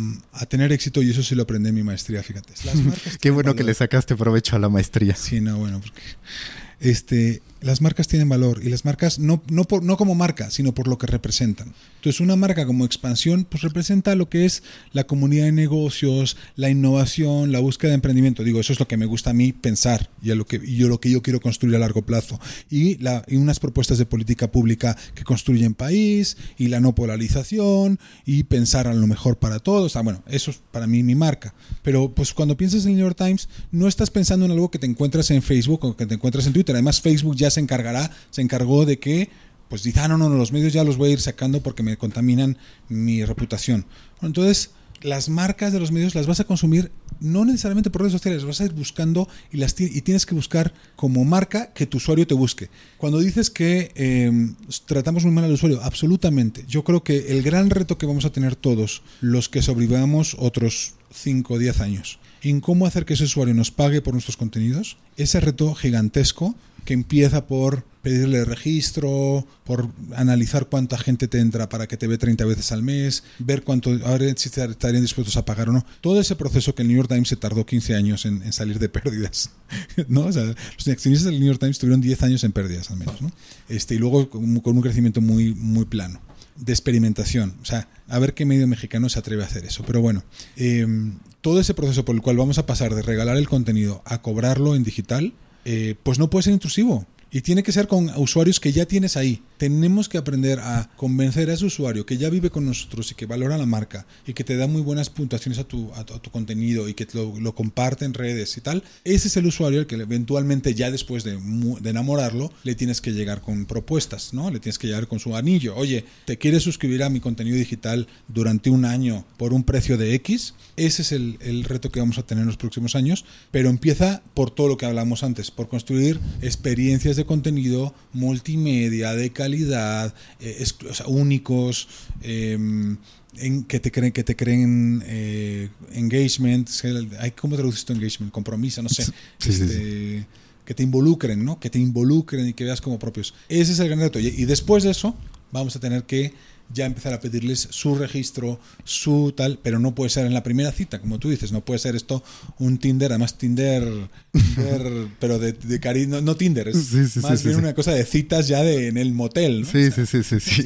tener éxito y eso sí lo aprendí en mi maestría, fíjate. Qué bueno que le sacaste provecho a la maestría. Sí, no, bueno, porque este, las marcas tienen valor y las marcas no, no, por, no como marca, sino por lo que representan. Entonces una marca como expansión pues representa lo que es la comunidad de negocios, la innovación, la búsqueda de emprendimiento. Digo, eso es lo que me gusta a mí pensar y, a lo, que, yo, lo que yo quiero construir a largo plazo. Y, la, y unas propuestas de política pública que construyen país y la no polarización y pensar a lo mejor para todos. Ah, bueno, eso es para mí mi marca. Pero pues cuando piensas en el New York Times no estás pensando en algo que te encuentras en Facebook o que te encuentras en Twitter. Además Facebook ya se encargará, se encargó de que, pues dice, ah, no, no, los medios ya los voy a ir sacando porque me contaminan mi reputación. entonces, las marcas de los medios las vas a consumir no necesariamente por redes sociales, vas a ir buscando y, las y tienes que buscar como marca que tu usuario te busque. Cuando dices que em, tratamos muy mal al usuario, absolutamente. Yo creo que el gran reto que vamos a tener todos los que sobrevivamos otros 5 o 10 años en cómo hacer que ese usuario nos pague por nuestros contenidos, ese reto gigantesco que empieza por pedirle registro, por analizar cuánta gente te entra para que te ve 30 veces al mes, ver cuánto, a ver si estarían dispuestos a pagar o no. Todo ese proceso que el New York Times se tardó 15 años en, salir de pérdidas. los accionistas del New York Times tuvieron 10 años en pérdidas al menos. ¿no? Este, y luego con, un crecimiento muy, muy plano de experimentación. O sea, a ver qué medio mexicano se atreve a hacer eso. Pero bueno, em, todo ese proceso por el cual vamos a pasar de regalar el contenido a cobrarlo en digital, eh, pues no puede ser intrusivo. Y tiene que ser con usuarios que ya tienes ahí. Tenemos que aprender a convencer a ese usuario que ya vive con nosotros y que valora la marca y que te da muy buenas puntuaciones a tu, a tu, contenido y que lo, lo, comparte en redes y tal. Ese es el usuario al que eventualmente ya después de, de, enamorarlo le tienes que llegar con propuestas, ¿no? Le tienes que llegar con su anillo. Oye, ¿te quieres suscribir a mi contenido digital durante un año por un precio de X? Ese es el, el reto que vamos a tener en los próximos años, pero empieza por todo lo que hablamos antes, por construir experiencias de contenido multimedia, de calidad, eh, únicos, em, en que te creen, que te creen eh, engagement, ¿cómo traduces esto engagement? Compromiso, no sé. Este, que te involucren, ¿no? Que te involucren y que veas como propios. Ese es el gran reto. Y después de eso, vamos a tener que ya empezar a pedirles su registro, su tal, pero no puede ser en la primera cita, como tú dices, no puede ser esto un Tinder, además Tinder, pero de, de cariño, no, Tinder, es más bien una cosa de citas ya de, en el motel. Sí, sí, sí, sí, sí.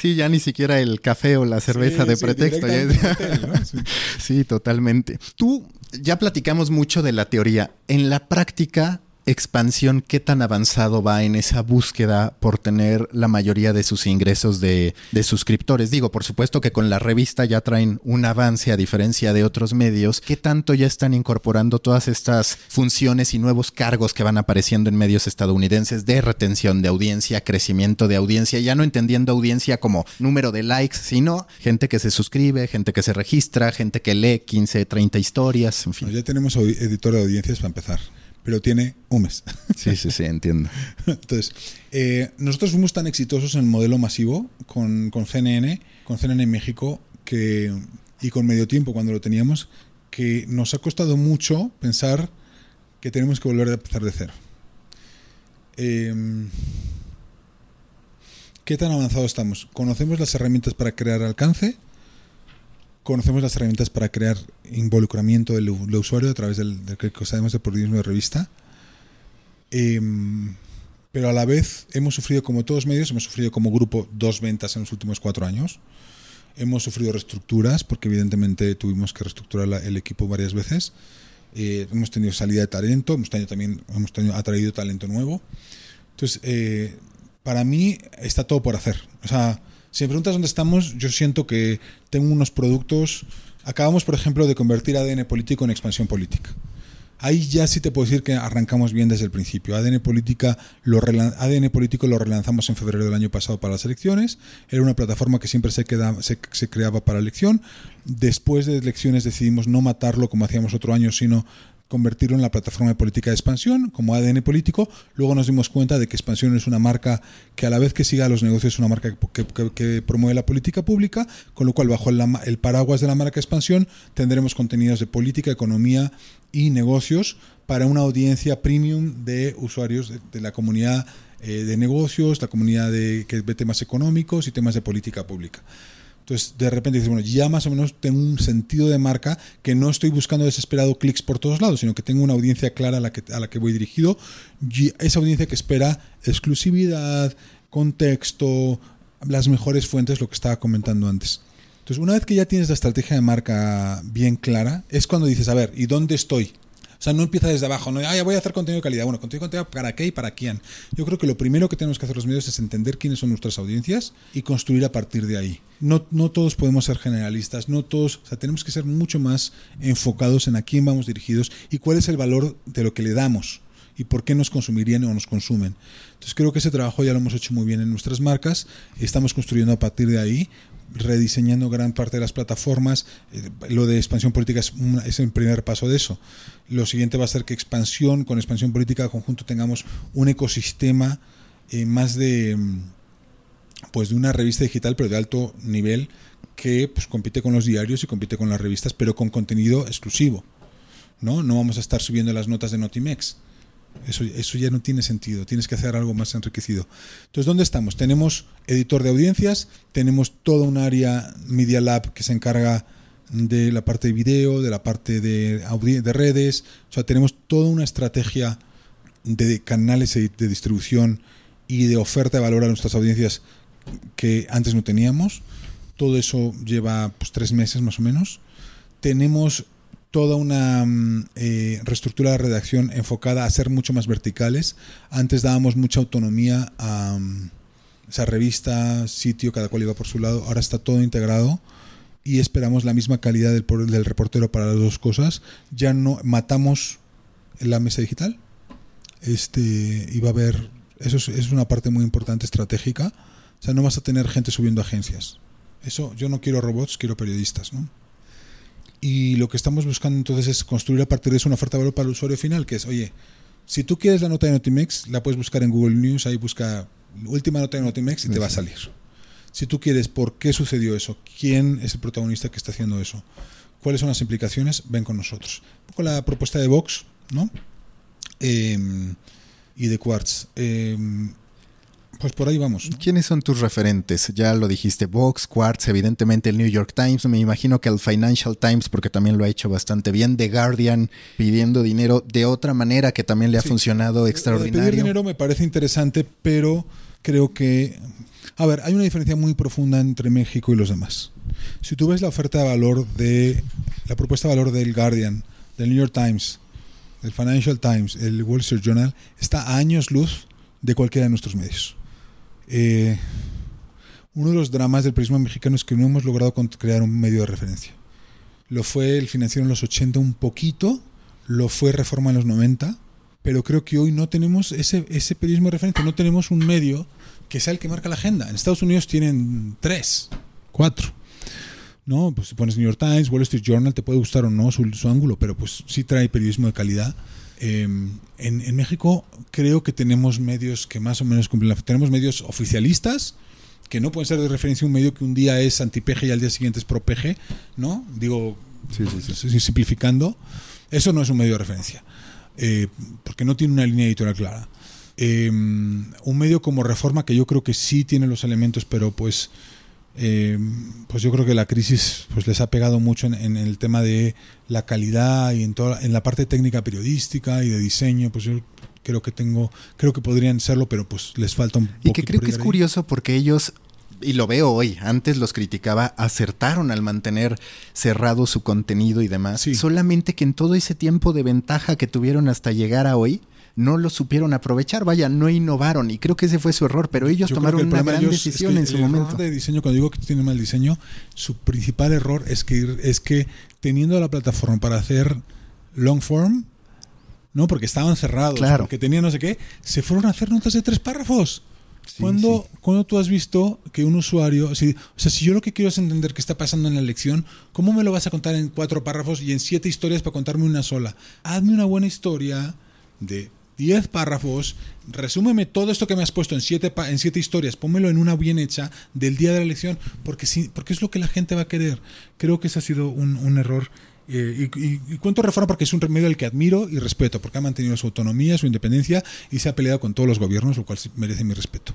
sí, ya ni siquiera el café o la cerveza de pretexto. sí, totalmente. Tú, ya platicamos mucho de la teoría. En la práctica, expansión, ¿qué tan avanzado va en esa búsqueda por tener la mayoría de sus ingresos de, suscriptores? Digo, por supuesto que con la revista ya traen un avance a diferencia de otros medios. ¿Qué tanto ya están incorporando todas estas funciones y nuevos cargos que van apareciendo en medios estadounidenses de retención de audiencia, crecimiento de audiencia, ya no entendiendo audiencia como número de likes, sino gente que se suscribe, gente que se registra, gente que lee 15, 30 historias, en fin. ya tenemos editor de audiencias para empezar pero tiene un mes. Sí, sí, sí, entiendo. Entonces, eh, nosotros fuimos tan exitosos en el modelo masivo con, con CNN, con CNN en México, que, y con medio tiempo cuando lo teníamos, que nos ha costado mucho pensar que tenemos que volver a empezar de cero. Em, ¿Qué tan avanzado estamos? ¿Conocemos las herramientas para crear alcance? Conocemos las herramientas para crear involucramiento del, usuario a través del, que sabemos de periodismo de revista. Em, pero a la vez hemos sufrido, como todos medios, hemos sufrido como grupo dos ventas en los últimos cuatro años. Hemos sufrido reestructuras, porque evidentemente tuvimos que reestructurar el equipo varias veces. Eh, hemos tenido salida de talento, hemos tenido también hemos tenido, atraído talento nuevo. Entonces, eh, para mí está todo por hacer. O sea, si me preguntas dónde estamos, yo siento que tengo unos productos. Acabamos, por ejemplo, de convertir ADN político en expansión política. Ahí ya sí te puedo decir que arrancamos bien desde el principio. ADN, política lo ADN político lo relanzamos en febrero del año pasado para las elecciones. Era una plataforma que siempre se, creaba para elección. Después de elecciones decidimos no matarlo como hacíamos otro año, sino convertirlo en la plataforma de política de expansión como ADN político. Luego nos dimos cuenta de que expansión es una marca que a la vez que siga los negocios es una marca que, promueve la política pública, con lo cual bajo el, paraguas de la marca expansión tendremos contenidos de política, economía y negocios para una audiencia premium de usuarios de, la comunidad eh, de negocios, la comunidad de, que ve temas económicos y temas de política pública. Entonces, de repente dices, bueno, ya más o menos tengo un sentido de marca que no estoy buscando desesperado clics por todos lados, sino que tengo una audiencia clara a la que, a la que voy dirigido. Y esa audiencia que espera exclusividad, contexto, las mejores fuentes, lo que estaba comentando antes. Entonces, una vez que ya tienes la estrategia de marca bien clara, es cuando dices, a ver, ¿y dónde estoy? O sea, no empieza desde abajo, no, ah, ya voy a hacer contenido de calidad. Bueno, contenido de calidad para qué y para quién. Yo creo que lo primero que tenemos que hacer los medios es entender quiénes son nuestras audiencias y construir a partir de ahí. No, no todos podemos ser generalistas, no todos, o sea, tenemos que ser mucho más enfocados en a quién vamos dirigidos y cuál es el valor de lo que le damos y por qué nos consumirían o nos consumen. Entonces creo que ese trabajo ya lo hemos hecho muy bien en nuestras marcas, estamos construyendo a partir de ahí rediseñando gran parte de las plataformas. Eh, lo de expansión política es, es, el primer paso de eso. Lo siguiente va a ser que expansión, con expansión política conjunto tengamos un ecosistema eh, más de, mm, pues de una revista digital, pero de alto nivel, que pues, compite con los diarios y compite con las revistas, pero con contenido exclusivo. ¿no? no vamos a estar subiendo las notas de Notimex. Eso, eso ya no tiene sentido, tienes que hacer algo más enriquecido. Entonces, ¿dónde estamos? Tenemos editor de audiencias, tenemos toda un área Media Lab que se encarga de la parte de video, de la parte de, de redes, o sea, tenemos toda una estrategia de canales de distribución y de oferta de valor a nuestras audiencias que antes no teníamos. Todo eso lleva pues, tres meses más o menos. Tenemos toda una mm, eh, reestructura de redacción enfocada a ser mucho más verticales. Antes dábamos mucha autonomía a mm, esa revista, sitio, cada cual iba por su lado. Ahora está todo integrado y esperamos la misma calidad del, reportero para las dos cosas. Ya no matamos la mesa digital. Este iba a haber eso es, es una parte muy importante estratégica. O sea, no vas a tener gente subiendo agencias. Eso, yo no quiero robots, quiero periodistas, ¿no? Y lo que estamos buscando entonces es construir a partir de eso una oferta de valor para el usuario final, que es, oye, si tú quieres la nota de Notimex, la puedes buscar en Google News, ahí busca última nota de Notimex y te va a salir. Si tú quieres por qué sucedió eso, quién es el protagonista que está haciendo eso, cuáles son las implicaciones, ven con nosotros. con la propuesta de Vox, ¿no? Eh, y de Quartz. Em, pues por ahí vamos. ¿Quiénes son tus referentes? Ya lo dijiste, Vox, Quartz, evidentemente el New York Times, me imagino que el Financial Times, porque también lo ha hecho bastante bien, The Guardian, pidiendo dinero de otra manera que también le ha funcionado extraordinario. Pedir dinero me parece interesante, pero creo que... A ver, hay una diferencia muy profunda entre México y los demás. Si tú ves la oferta de valor de... la propuesta de valor del Guardian, del New York Times, el Financial Times, el Wall Street Journal, está a años luz de cualquiera de nuestros medios. Eh, uno de los dramas del periodismo mexicano es que no hemos logrado crear un medio de referencia. Lo fue el financiero en los 80 un poquito, lo fue Reforma en los 90, pero creo que hoy no tenemos ese, ese periodismo de referencia, no tenemos un medio que sea el que marca la agenda. En Estados Unidos tienen tres, cuatro. ¿no? Pues si pones New York Times, Wall Street Journal, te puede gustar o no su, ángulo, pero pues sí trae periodismo de calidad. Em, en, México creo que tenemos medios que más o menos cumplen la... Tenemos medios oficialistas, que no pueden ser de referencia un medio que un día es anti-PG y al día siguiente es pro-PG, ¿no? Digo, simplificando. Eso no es un medio de referencia, eh, porque no tiene una línea editorial clara. Em, un medio como Reforma, que yo creo que sí tiene los elementos, pero pues eh, pues yo creo que la crisis pues les ha pegado mucho en, el tema de la calidad y en toda en la parte técnica periodística y de diseño pues yo creo que tengo creo que podrían serlo pero pues les falta un y que creo que es curioso porque ellos y lo veo hoy, antes los criticaba, acertaron al mantener cerrado su contenido y demás. Solamente que en todo ese tiempo de ventaja que tuvieron hasta llegar a hoy, no lo supieron aprovechar, vaya, no innovaron y creo que ese fue su error, pero ellos tomaron una gran decisión en su momento. de diseño, cuando digo que tienen mal diseño, su principal error es que es que teniendo la plataforma para hacer long form, no, porque estaban cerrados, claro. porque tenían no sé qué, se fueron a hacer notas de tres párrafos. cuando, cuando tú has visto que un usuario, si, o sea, si yo lo que quiero es entender qué está pasando en la lección, ¿cómo me lo vas a contar en cuatro párrafos y en siete historias para contarme una sola? Hazme una buena historia de 10 párrafos, resúmeme todo esto que me has puesto en 7 en siete historias, pónmelo en una bien hecha del día de la elección, porque, sí, porque es lo que la gente va a querer. Creo que ese ha sido un, error. Eh, y, cuento reforma porque es un remedio al que admiro y respeto, porque ha mantenido su autonomía, su independencia y se ha peleado con todos los gobiernos, lo cual merece mi respeto.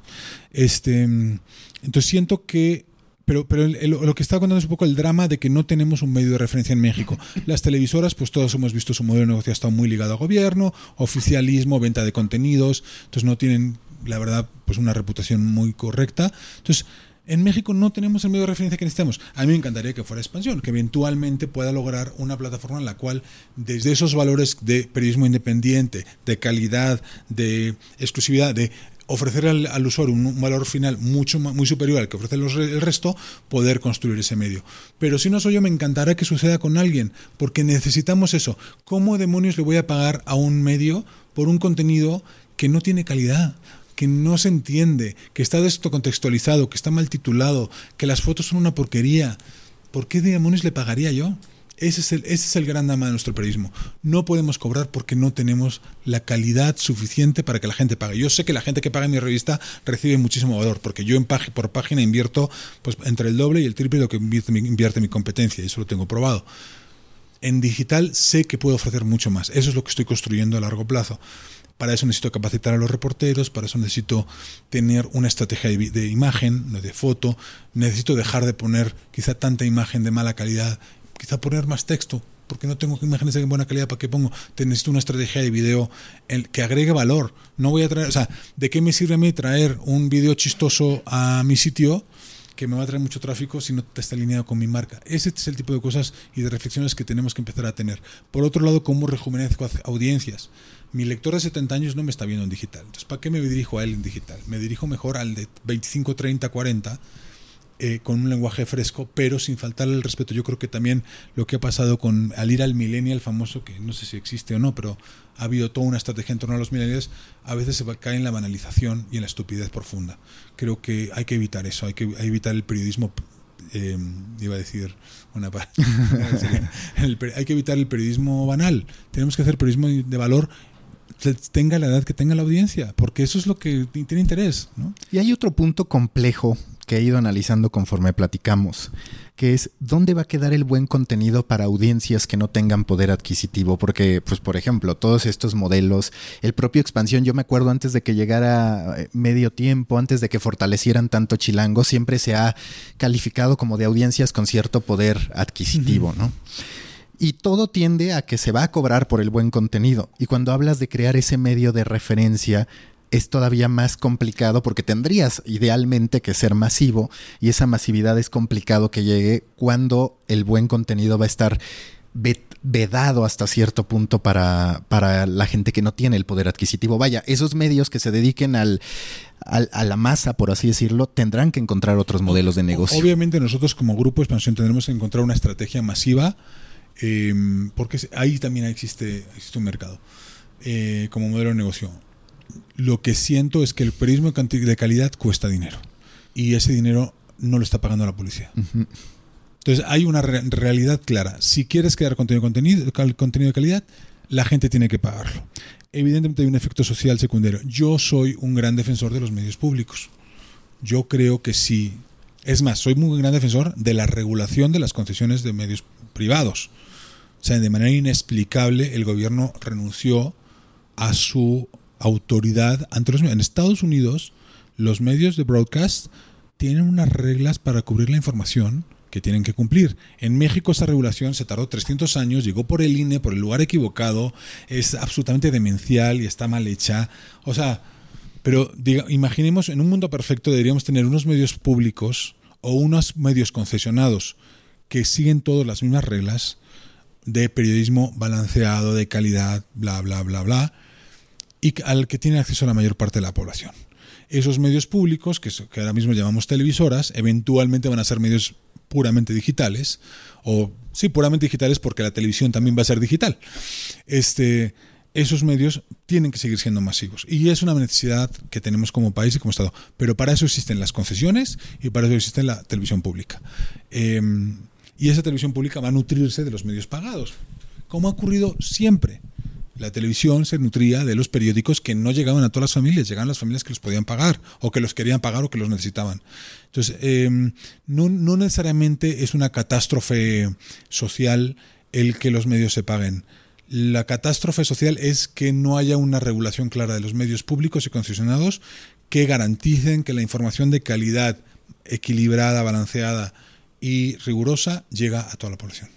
Este, entonces siento que pero, pero lo que está contando es un poco el drama de que no tenemos un medio de referencia en México. Las televisoras, pues todos hemos visto su modelo de negocio estado muy ligado a gobierno, oficialismo, venta de contenidos, entonces no tienen, la verdad, pues una reputación muy correcta. Entonces, en México no tenemos el medio de referencia que necesitamos. A mí me encantaría que fuera expansión, que eventualmente pueda lograr una plataforma en la cual, desde esos valores de periodismo independiente, de calidad, de exclusividad, de ofrecer al, usuario un, valor final mucho muy superior al que ofrece el resto, poder construir ese medio. Pero si no soy yo, me encantará que suceda con alguien, porque necesitamos eso. ¿Cómo demonios le voy a pagar a un medio por un contenido que no tiene calidad? que no se entiende, que está descontextualizado, que está mal titulado, que las fotos son una porquería. ¿Por qué demonios le pagaría yo? Ese es, el, ese es el gran drama de nuestro periodismo. No podemos cobrar porque no tenemos la calidad suficiente para que la gente pague. Yo sé que la gente que paga en mi revista recibe muchísimo valor, porque yo en por página invierto pues, entre el doble y el triple de lo que invierte, invierte mi competencia, y eso lo tengo probado. En digital sé que puedo ofrecer mucho más. Eso es lo que estoy construyendo a largo plazo. Para eso necesito capacitar a los reporteros, para eso necesito tener una estrategia de, imagen, de foto, necesito dejar de poner quizá tanta imagen de mala calidad, quizá poner más texto, porque no tengo imágenes de buena calidad para qué pongo. necesito una estrategia de video que agregue valor. No voy a traer, o sea, ¿de qué me sirve a mí traer un video chistoso a mi sitio? que me va a traer mucho tráfico si no está alineado con mi marca. Ese es el tipo de cosas y de reflexiones que tenemos que empezar a tener. Por otro lado, ¿cómo rejuvenezco audiencias? Mi lector de 70 años no me está viendo en digital. Entonces, ¿para qué me dirijo a él en digital? Me dirijo mejor al de 25, 30, 40 eh, con un lenguaje fresco, pero sin faltarle el respeto. Yo creo que también lo que ha pasado con al ir al millennial famoso, que no sé si existe o no, pero ha habido toda una estrategia en torno a los millennials, a veces se cae en la banalización y en la estupidez profunda. Creo que hay que evitar eso, hay que evitar el periodismo eh, iba a decir una hay que evitar el periodismo banal tenemos que hacer periodismo de valor tenga la edad que tenga la audiencia, porque eso es lo que tiene interés. ¿no? Y hay otro punto complejo que he ido analizando conforme platicamos, que es dónde va a quedar el buen contenido para audiencias que no tengan poder adquisitivo, porque, pues, por ejemplo, todos estos modelos, el propio expansión, yo me acuerdo antes de que llegara eh, medio tiempo, antes de que fortalecieran tanto Chilango, siempre se ha calificado como de audiencias con cierto poder adquisitivo, ¿no? Y todo tiende a que se va a cobrar por el buen contenido. Y cuando hablas de crear ese medio de referencia, es todavía más complicado porque tendrías idealmente que ser masivo y esa masividad es complicado que llegue cuando el buen contenido va a estar vedado hasta cierto punto para, para la gente que no tiene el poder adquisitivo. Vaya, esos medios que se dediquen al, a la masa, por así decirlo, tendrán que encontrar otros modelos de negocio. Obviamente nosotros como grupo expansión tendremos que encontrar una estrategia masiva Em, porque ahí también existe, existe un mercado eh, como modelo de negocio. Lo que siento es que el periodismo de calidad cuesta dinero y ese dinero no lo está pagando la policía. Entonces hay una realidad clara. Si quieres crear contenido, contenido, contenido de calidad, la gente tiene que pagarlo. Evidentemente hay un efecto social secundario. Yo soy un gran defensor de los medios públicos. Yo creo que sí. Es más, soy muy gran defensor de la regulación de las concesiones de medios privados. O sea, de manera inexplicable el gobierno renunció a su autoridad ante los medios. En Estados Unidos, los medios de broadcast tienen unas reglas para cubrir la información que tienen que cumplir. En México esa regulación se tardó 300 años, llegó por el INE, por el lugar equivocado, es absolutamente demencial y está mal hecha. O sea, pero diga, imaginemos, en un mundo perfecto deberíamos tener unos medios públicos o unos medios concesionados que siguen todas las mismas reglas de periodismo balanceado, de calidad, bla, bla, bla, bla, y al que tiene acceso la mayor parte de la población. Esos medios públicos, que, ahora mismo llamamos televisoras, eventualmente van a ser medios puramente digitales, o sí, puramente digitales porque la televisión también va a ser digital. Este, esos medios tienen que seguir siendo masivos. Y es una necesidad que tenemos como país y como Estado. Pero para eso existen las concesiones y para eso existe la televisión pública. Em, y esa televisión pública va a nutrirse de los medios pagados, como ha ocurrido siempre. La televisión se nutría de los periódicos que no llegaban a todas las familias, llegaban las familias que los podían pagar, o que los querían pagar o que los necesitaban. Entonces, em, no, no necesariamente es una catástrofe social el que los medios se paguen. La catástrofe social es que no haya una regulación clara de los medios públicos y concesionados que garanticen que la información de calidad, equilibrada, balanceada, y rigurosa llega a toda la población.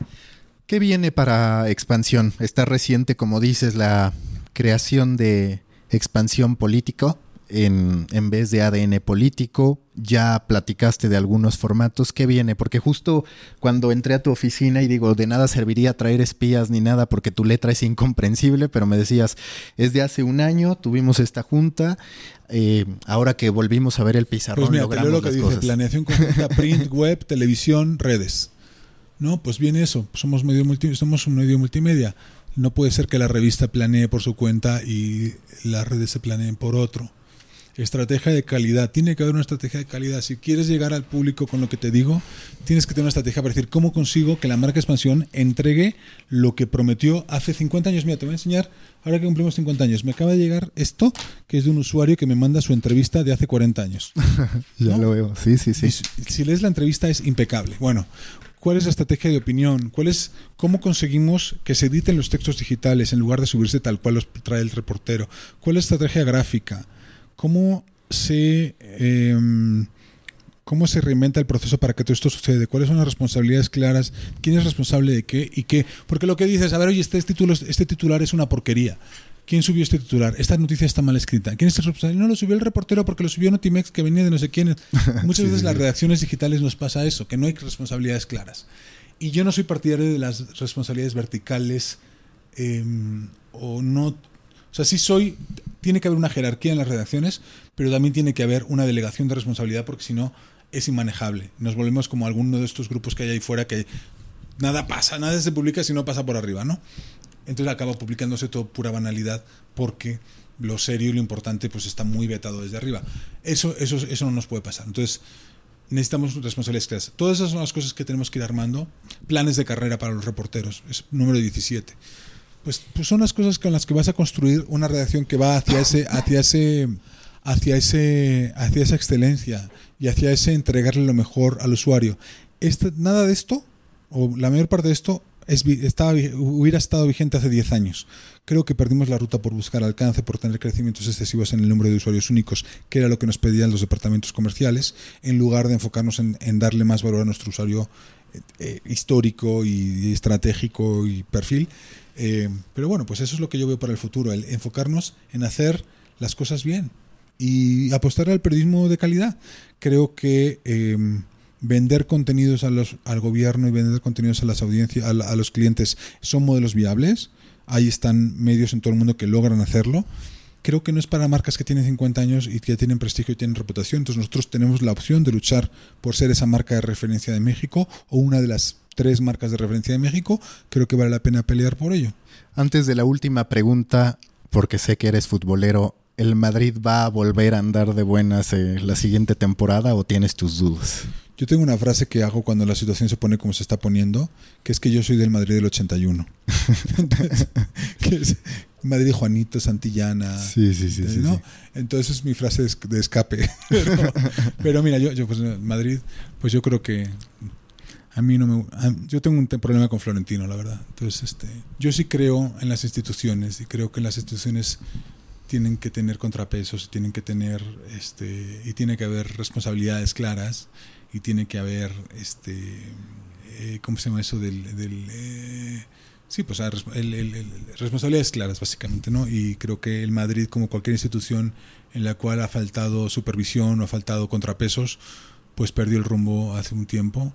¿Qué viene para expansión? Está reciente, como dices, la creación de expansión político en, en, vez de ADN político. Ya platicaste de algunos formatos. ¿Qué viene? Porque justo cuando entré a tu oficina y digo, de nada serviría traer espías ni nada porque tu letra es incomprensible, pero me decías, es de hace un año, tuvimos esta junta, eh, ahora que volvimos a ver el pizarrón, pues mira, lo que dice, planeación conjunta, print, web, televisión, redes. No, pues viene eso, somos, medio multi, somos un medio multimedia. No puede ser que la revista planee por su cuenta y las redes se planeen por otro. Estrategia de calidad. Tiene que haber una estrategia de calidad. Si quieres llegar al público con lo que te digo, tienes que tener una estrategia para decir cómo consigo que la marca expansión entregue lo que prometió hace 50 años. Mira, te voy a enseñar, ahora que cumplimos 50 años, me acaba de llegar esto, que es de un usuario que me manda su entrevista de hace 40 años. ya lo veo, sí, sí, sí. si lees la entrevista es impecable. Bueno, ¿Cuál es la estrategia de opinión? ¿Cuál es cómo conseguimos que se editen los textos digitales en lugar de subirse tal cual los trae el reportero? ¿Cuál es la estrategia gráfica? ¿Cómo se em, cómo se reinventa el proceso para que todo esto suceda? ¿Cuáles son las responsabilidades claras? ¿Quién es responsable de qué y qué? Porque lo que dices, a ver, oye, este, este titular es una porquería. ¿Quién subió este titular? Esta noticia está mal escrita. ¿Quién es el responsable? No lo subió el reportero porque lo subió Notimex que venía de no sé quién. Muchas veces las redacciones digitales nos pasa eso, que no hay responsabilidades claras. Y yo no soy partidario de las responsabilidades verticales em, o no. O sea, sí soy. Tiene que haber una jerarquía en las redacciones, pero también tiene que haber una delegación de responsabilidad porque si no es inmanejable. Nos volvemos como alguno de estos grupos que hay ahí fuera que nada pasa, nada se publica si no pasa por arriba, ¿no? Entonces acaba publicándose todo pura banalidad porque lo serio y lo importante pues está muy vetado desde arriba. Eso, eso, eso no nos puede pasar. Entonces necesitamos responsabilidades claras. Todas esas son las cosas que tenemos que ir armando. Planes de carrera para los reporteros, es número 17. Pues, pues son las cosas con las que vas a construir una redacción que va hacia ese, hacia ese, hacia ese, hacia esa excelencia y hacia ese entregarle lo mejor al usuario. Este, nada de esto, o la mayor parte de esto, estaba, hubiera estado vigente hace 10 años. Creo que perdimos la ruta por buscar alcance, por tener crecimientos excesivos en el número de usuarios únicos, que era lo que nos pedían los departamentos comerciales, en lugar de enfocarnos en, darle más valor a nuestro usuario eh, eh, histórico y, estratégico y perfil. Eh, pero bueno, pues eso es lo que yo veo para el futuro, el enfocarnos en hacer las cosas bien y apostar al periodismo de calidad. Creo que vender contenidos a al gobierno y vender contenidos a las audiencias, a, los clientes, son modelos viables. Ahí están medios en todo el mundo que logran hacerlo. Creo que no es para marcas que tienen 50 años y que tienen prestigio y tienen reputación. Entonces nosotros tenemos la opción de luchar por ser esa marca de referencia de México o una de las tres marcas de referencia de México. Creo que vale la pena pelear por ello. Antes de la última pregunta, porque sé que eres futbolero, ¿el Madrid va a volver a andar de buenas eh, la siguiente temporada o tienes tus dudas? Yo tengo una frase que hago cuando la situación se pone como se está poniendo, que es que yo soy del Madrid del 81. Entonces, que es Madrid Juanito, Santillana. Sí, sí, sí. ¿no? Entonces es mi frase de escape. Pero, mira, yo, yo pues Madrid, pues yo creo que a mí no me yo tengo un problema con Florentino, la verdad. Entonces, este, yo sí creo en las instituciones y creo que las instituciones tienen que tener contrapesos, tienen que tener este y tiene que haber responsabilidades claras y tiene que haber, este, eh, ¿cómo se llama eso? Del, eh, sí, pues el, responsabilidades claras, básicamente, ¿no? Y creo que el Madrid, como cualquier institución en la cual ha faltado supervisión o ha faltado contrapesos, pues perdió el rumbo hace un tiempo.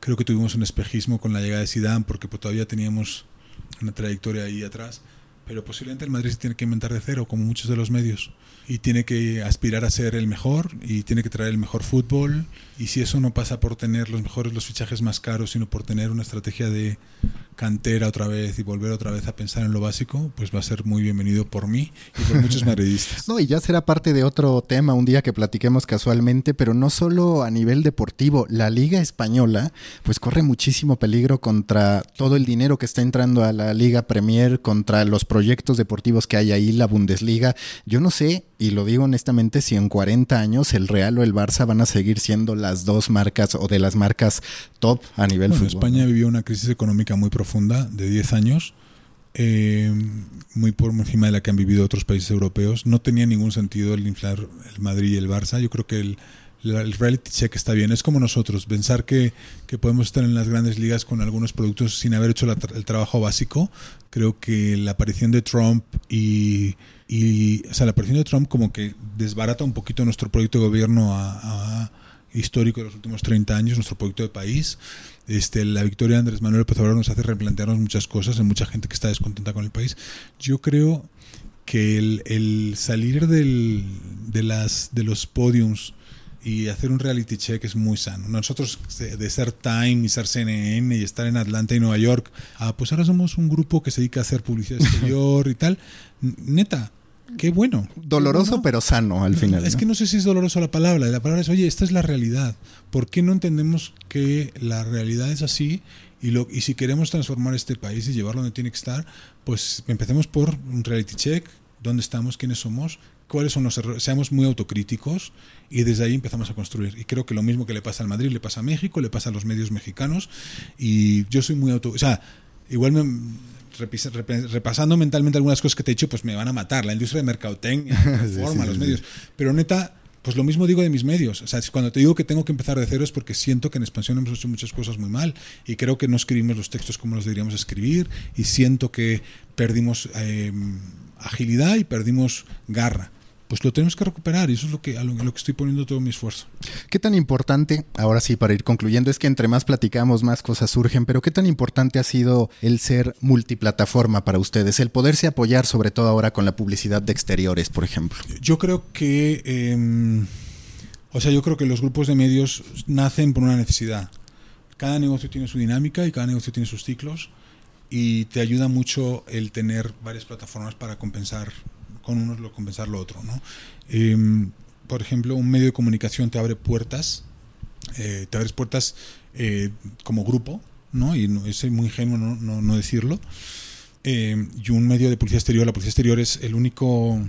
Creo que tuvimos un espejismo con la llegada de Zidane porque pues, todavía teníamos una trayectoria ahí atrás pero posiblemente el Madrid se tiene que inventar de cero, como muchos de los medios, y tiene que aspirar a ser el mejor, y tiene que traer el mejor fútbol, y si eso no pasa por tener los mejores, los fichajes más caros, sino por tener una estrategia de cantera otra vez y volver otra vez a pensar en lo básico, pues va a ser muy bienvenido por mí y por muchos madridistas. No, y ya será parte de otro tema un día que platiquemos casualmente, pero no solo a nivel deportivo, la Liga Española pues corre muchísimo peligro contra todo el dinero que está entrando a la Liga Premier, contra los proyectos deportivos que hay ahí, la Bundesliga. Yo no sé, y lo digo honestamente, si en 40 años el Real o el Barça van a seguir siendo las dos marcas o de las marcas top a nivel bueno, España vivió una crisis económica muy profunda de 10 años, eh, muy por encima de la que han vivido otros países europeos. No tenía ningún sentido el inflar el Madrid y el Barça. Yo creo que el, el reality check está bien. Es como nosotros, pensar que, que, podemos estar en las grandes ligas con algunos productos sin haber hecho el trabajo básico. Creo que la aparición de Trump y, y o sea, la aparición de Trump como que desbarata un poquito nuestro proyecto de gobierno a histórico de los últimos 30 años, nuestro proyecto de país. Este, la victoria de Andrés Manuel López Obrador nos hace replantearnos muchas cosas, hay mucha gente que está descontenta con el país. Yo creo que el, salir del, de, las, de los podiums y hacer un reality check es muy sano. Nosotros de ser Time y ser CNN y estar en Atlanta y Nueva York, ah, pues ahora somos un grupo que se dedica a hacer publicidad exterior y tal. Neta, qué bueno. Doloroso pero sano al final. Es que no sé si es doloroso la palabra. La palabra es, oye, esta es la realidad. ¿Por qué no entendemos que la realidad es así? Y, lo, y si queremos transformar este país y llevarlo donde tiene que estar, pues empecemos por un reality check, dónde estamos, quiénes somos, cuáles son los errores, seamos muy autocríticos y desde ahí empezamos a construir. Y creo que lo mismo que le pasa al Madrid, le pasa a México, le pasa a los medios mexicanos y yo soy muy auto... O sea, igual me, repasando mentalmente algunas cosas que te he dicho, pues me van a matar. La industria de mercadotecnia, la forma, los medios. Pero neta, pues lo mismo digo de mis medios. O sea, cuando te digo que tengo que empezar de cero es porque siento que en expansión hemos hecho muchas cosas muy mal y creo que no escribimos los textos como los deberíamos escribir y siento que perdimos eh, agilidad y perdimos garra pues lo tenemos que recuperar y eso es lo que, a lo, que estoy poniendo todo mi esfuerzo. ¿Qué tan importante, ahora sí para ir concluyendo, es que entre más platicamos más cosas surgen, pero qué tan importante ha sido el ser multiplataforma para ustedes, el poderse apoyar sobre todo ahora con la publicidad de exteriores, por ejemplo? Yo creo que, em, o sea, yo creo que los grupos de medios nacen por una necesidad. Cada negocio tiene su dinámica y cada negocio tiene sus ciclos y te ayuda mucho el tener varias plataformas para compensar con uno lo compensar lo otro. ¿no? Em, por ejemplo, un medio de comunicación te abre puertas, eh, te abres puertas eh, como grupo, ¿no? y no, es muy ingenuo no, no, decirlo. Em, y un medio de publicidad exterior, la publicidad exterior es el único,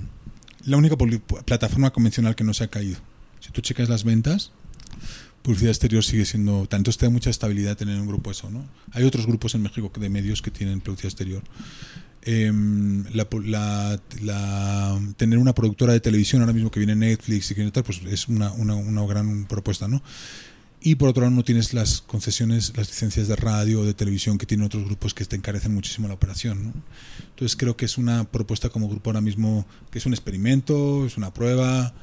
la única plataforma convencional que no se ha caído. Si tú checas las ventas, publicidad exterior sigue siendo, tanto te da mucha estabilidad tener un grupo eso, ¿no? Hay otros grupos en México de medios que tienen publicidad exterior. Em, la, tener una productora de televisión ahora mismo que viene Netflix y que tal, pues es una, una, gran propuesta, ¿no? Y por otro lado no tienes las concesiones, las licencias de radio o de televisión que tienen otros grupos que te encarecen muchísimo la operación, ¿no? Entonces creo que es una propuesta como grupo ahora mismo que es un experimento, es una prueba,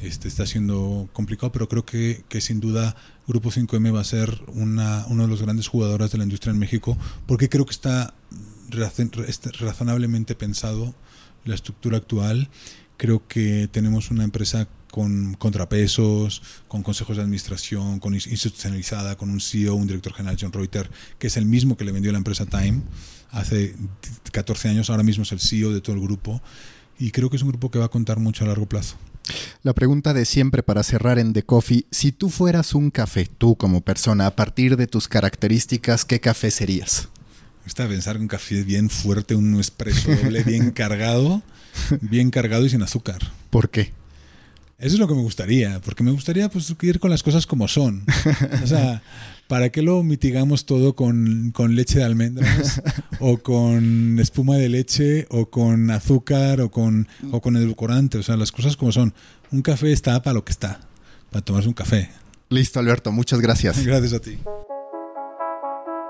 este, está siendo complicado, pero creo que, que sin duda Grupo 5M va a ser una, uno de los grandes jugadores de la industria en México, porque creo que está razonablemente pensado la estructura actual. Creo que tenemos una empresa con contrapesos, con consejos de administración, con institucionalizada, con un CEO, un director general, John Reuter, que es el mismo que le vendió la empresa Time hace 14 años, ahora mismo es el CEO de todo el grupo, y creo que es un grupo que va a contar mucho a largo plazo. La pregunta de siempre para cerrar en The Coffee, si tú fueras un café, tú como persona, a partir de tus características, ¿qué café serías? Gusta pensar un café bien fuerte, un espresso doble bien cargado, bien cargado y sin azúcar. ¿Por qué? Eso es lo que me gustaría, porque me gustaría pues, ir con las cosas como son. O sea, ¿para qué lo mitigamos todo con, con, leche de almendras o con espuma de leche o con azúcar o con, o con edulcorante? O sea, las cosas como son. Un café está para lo que está, para tomarse un café. Listo, Alberto, muchas gracias. Gracias a ti.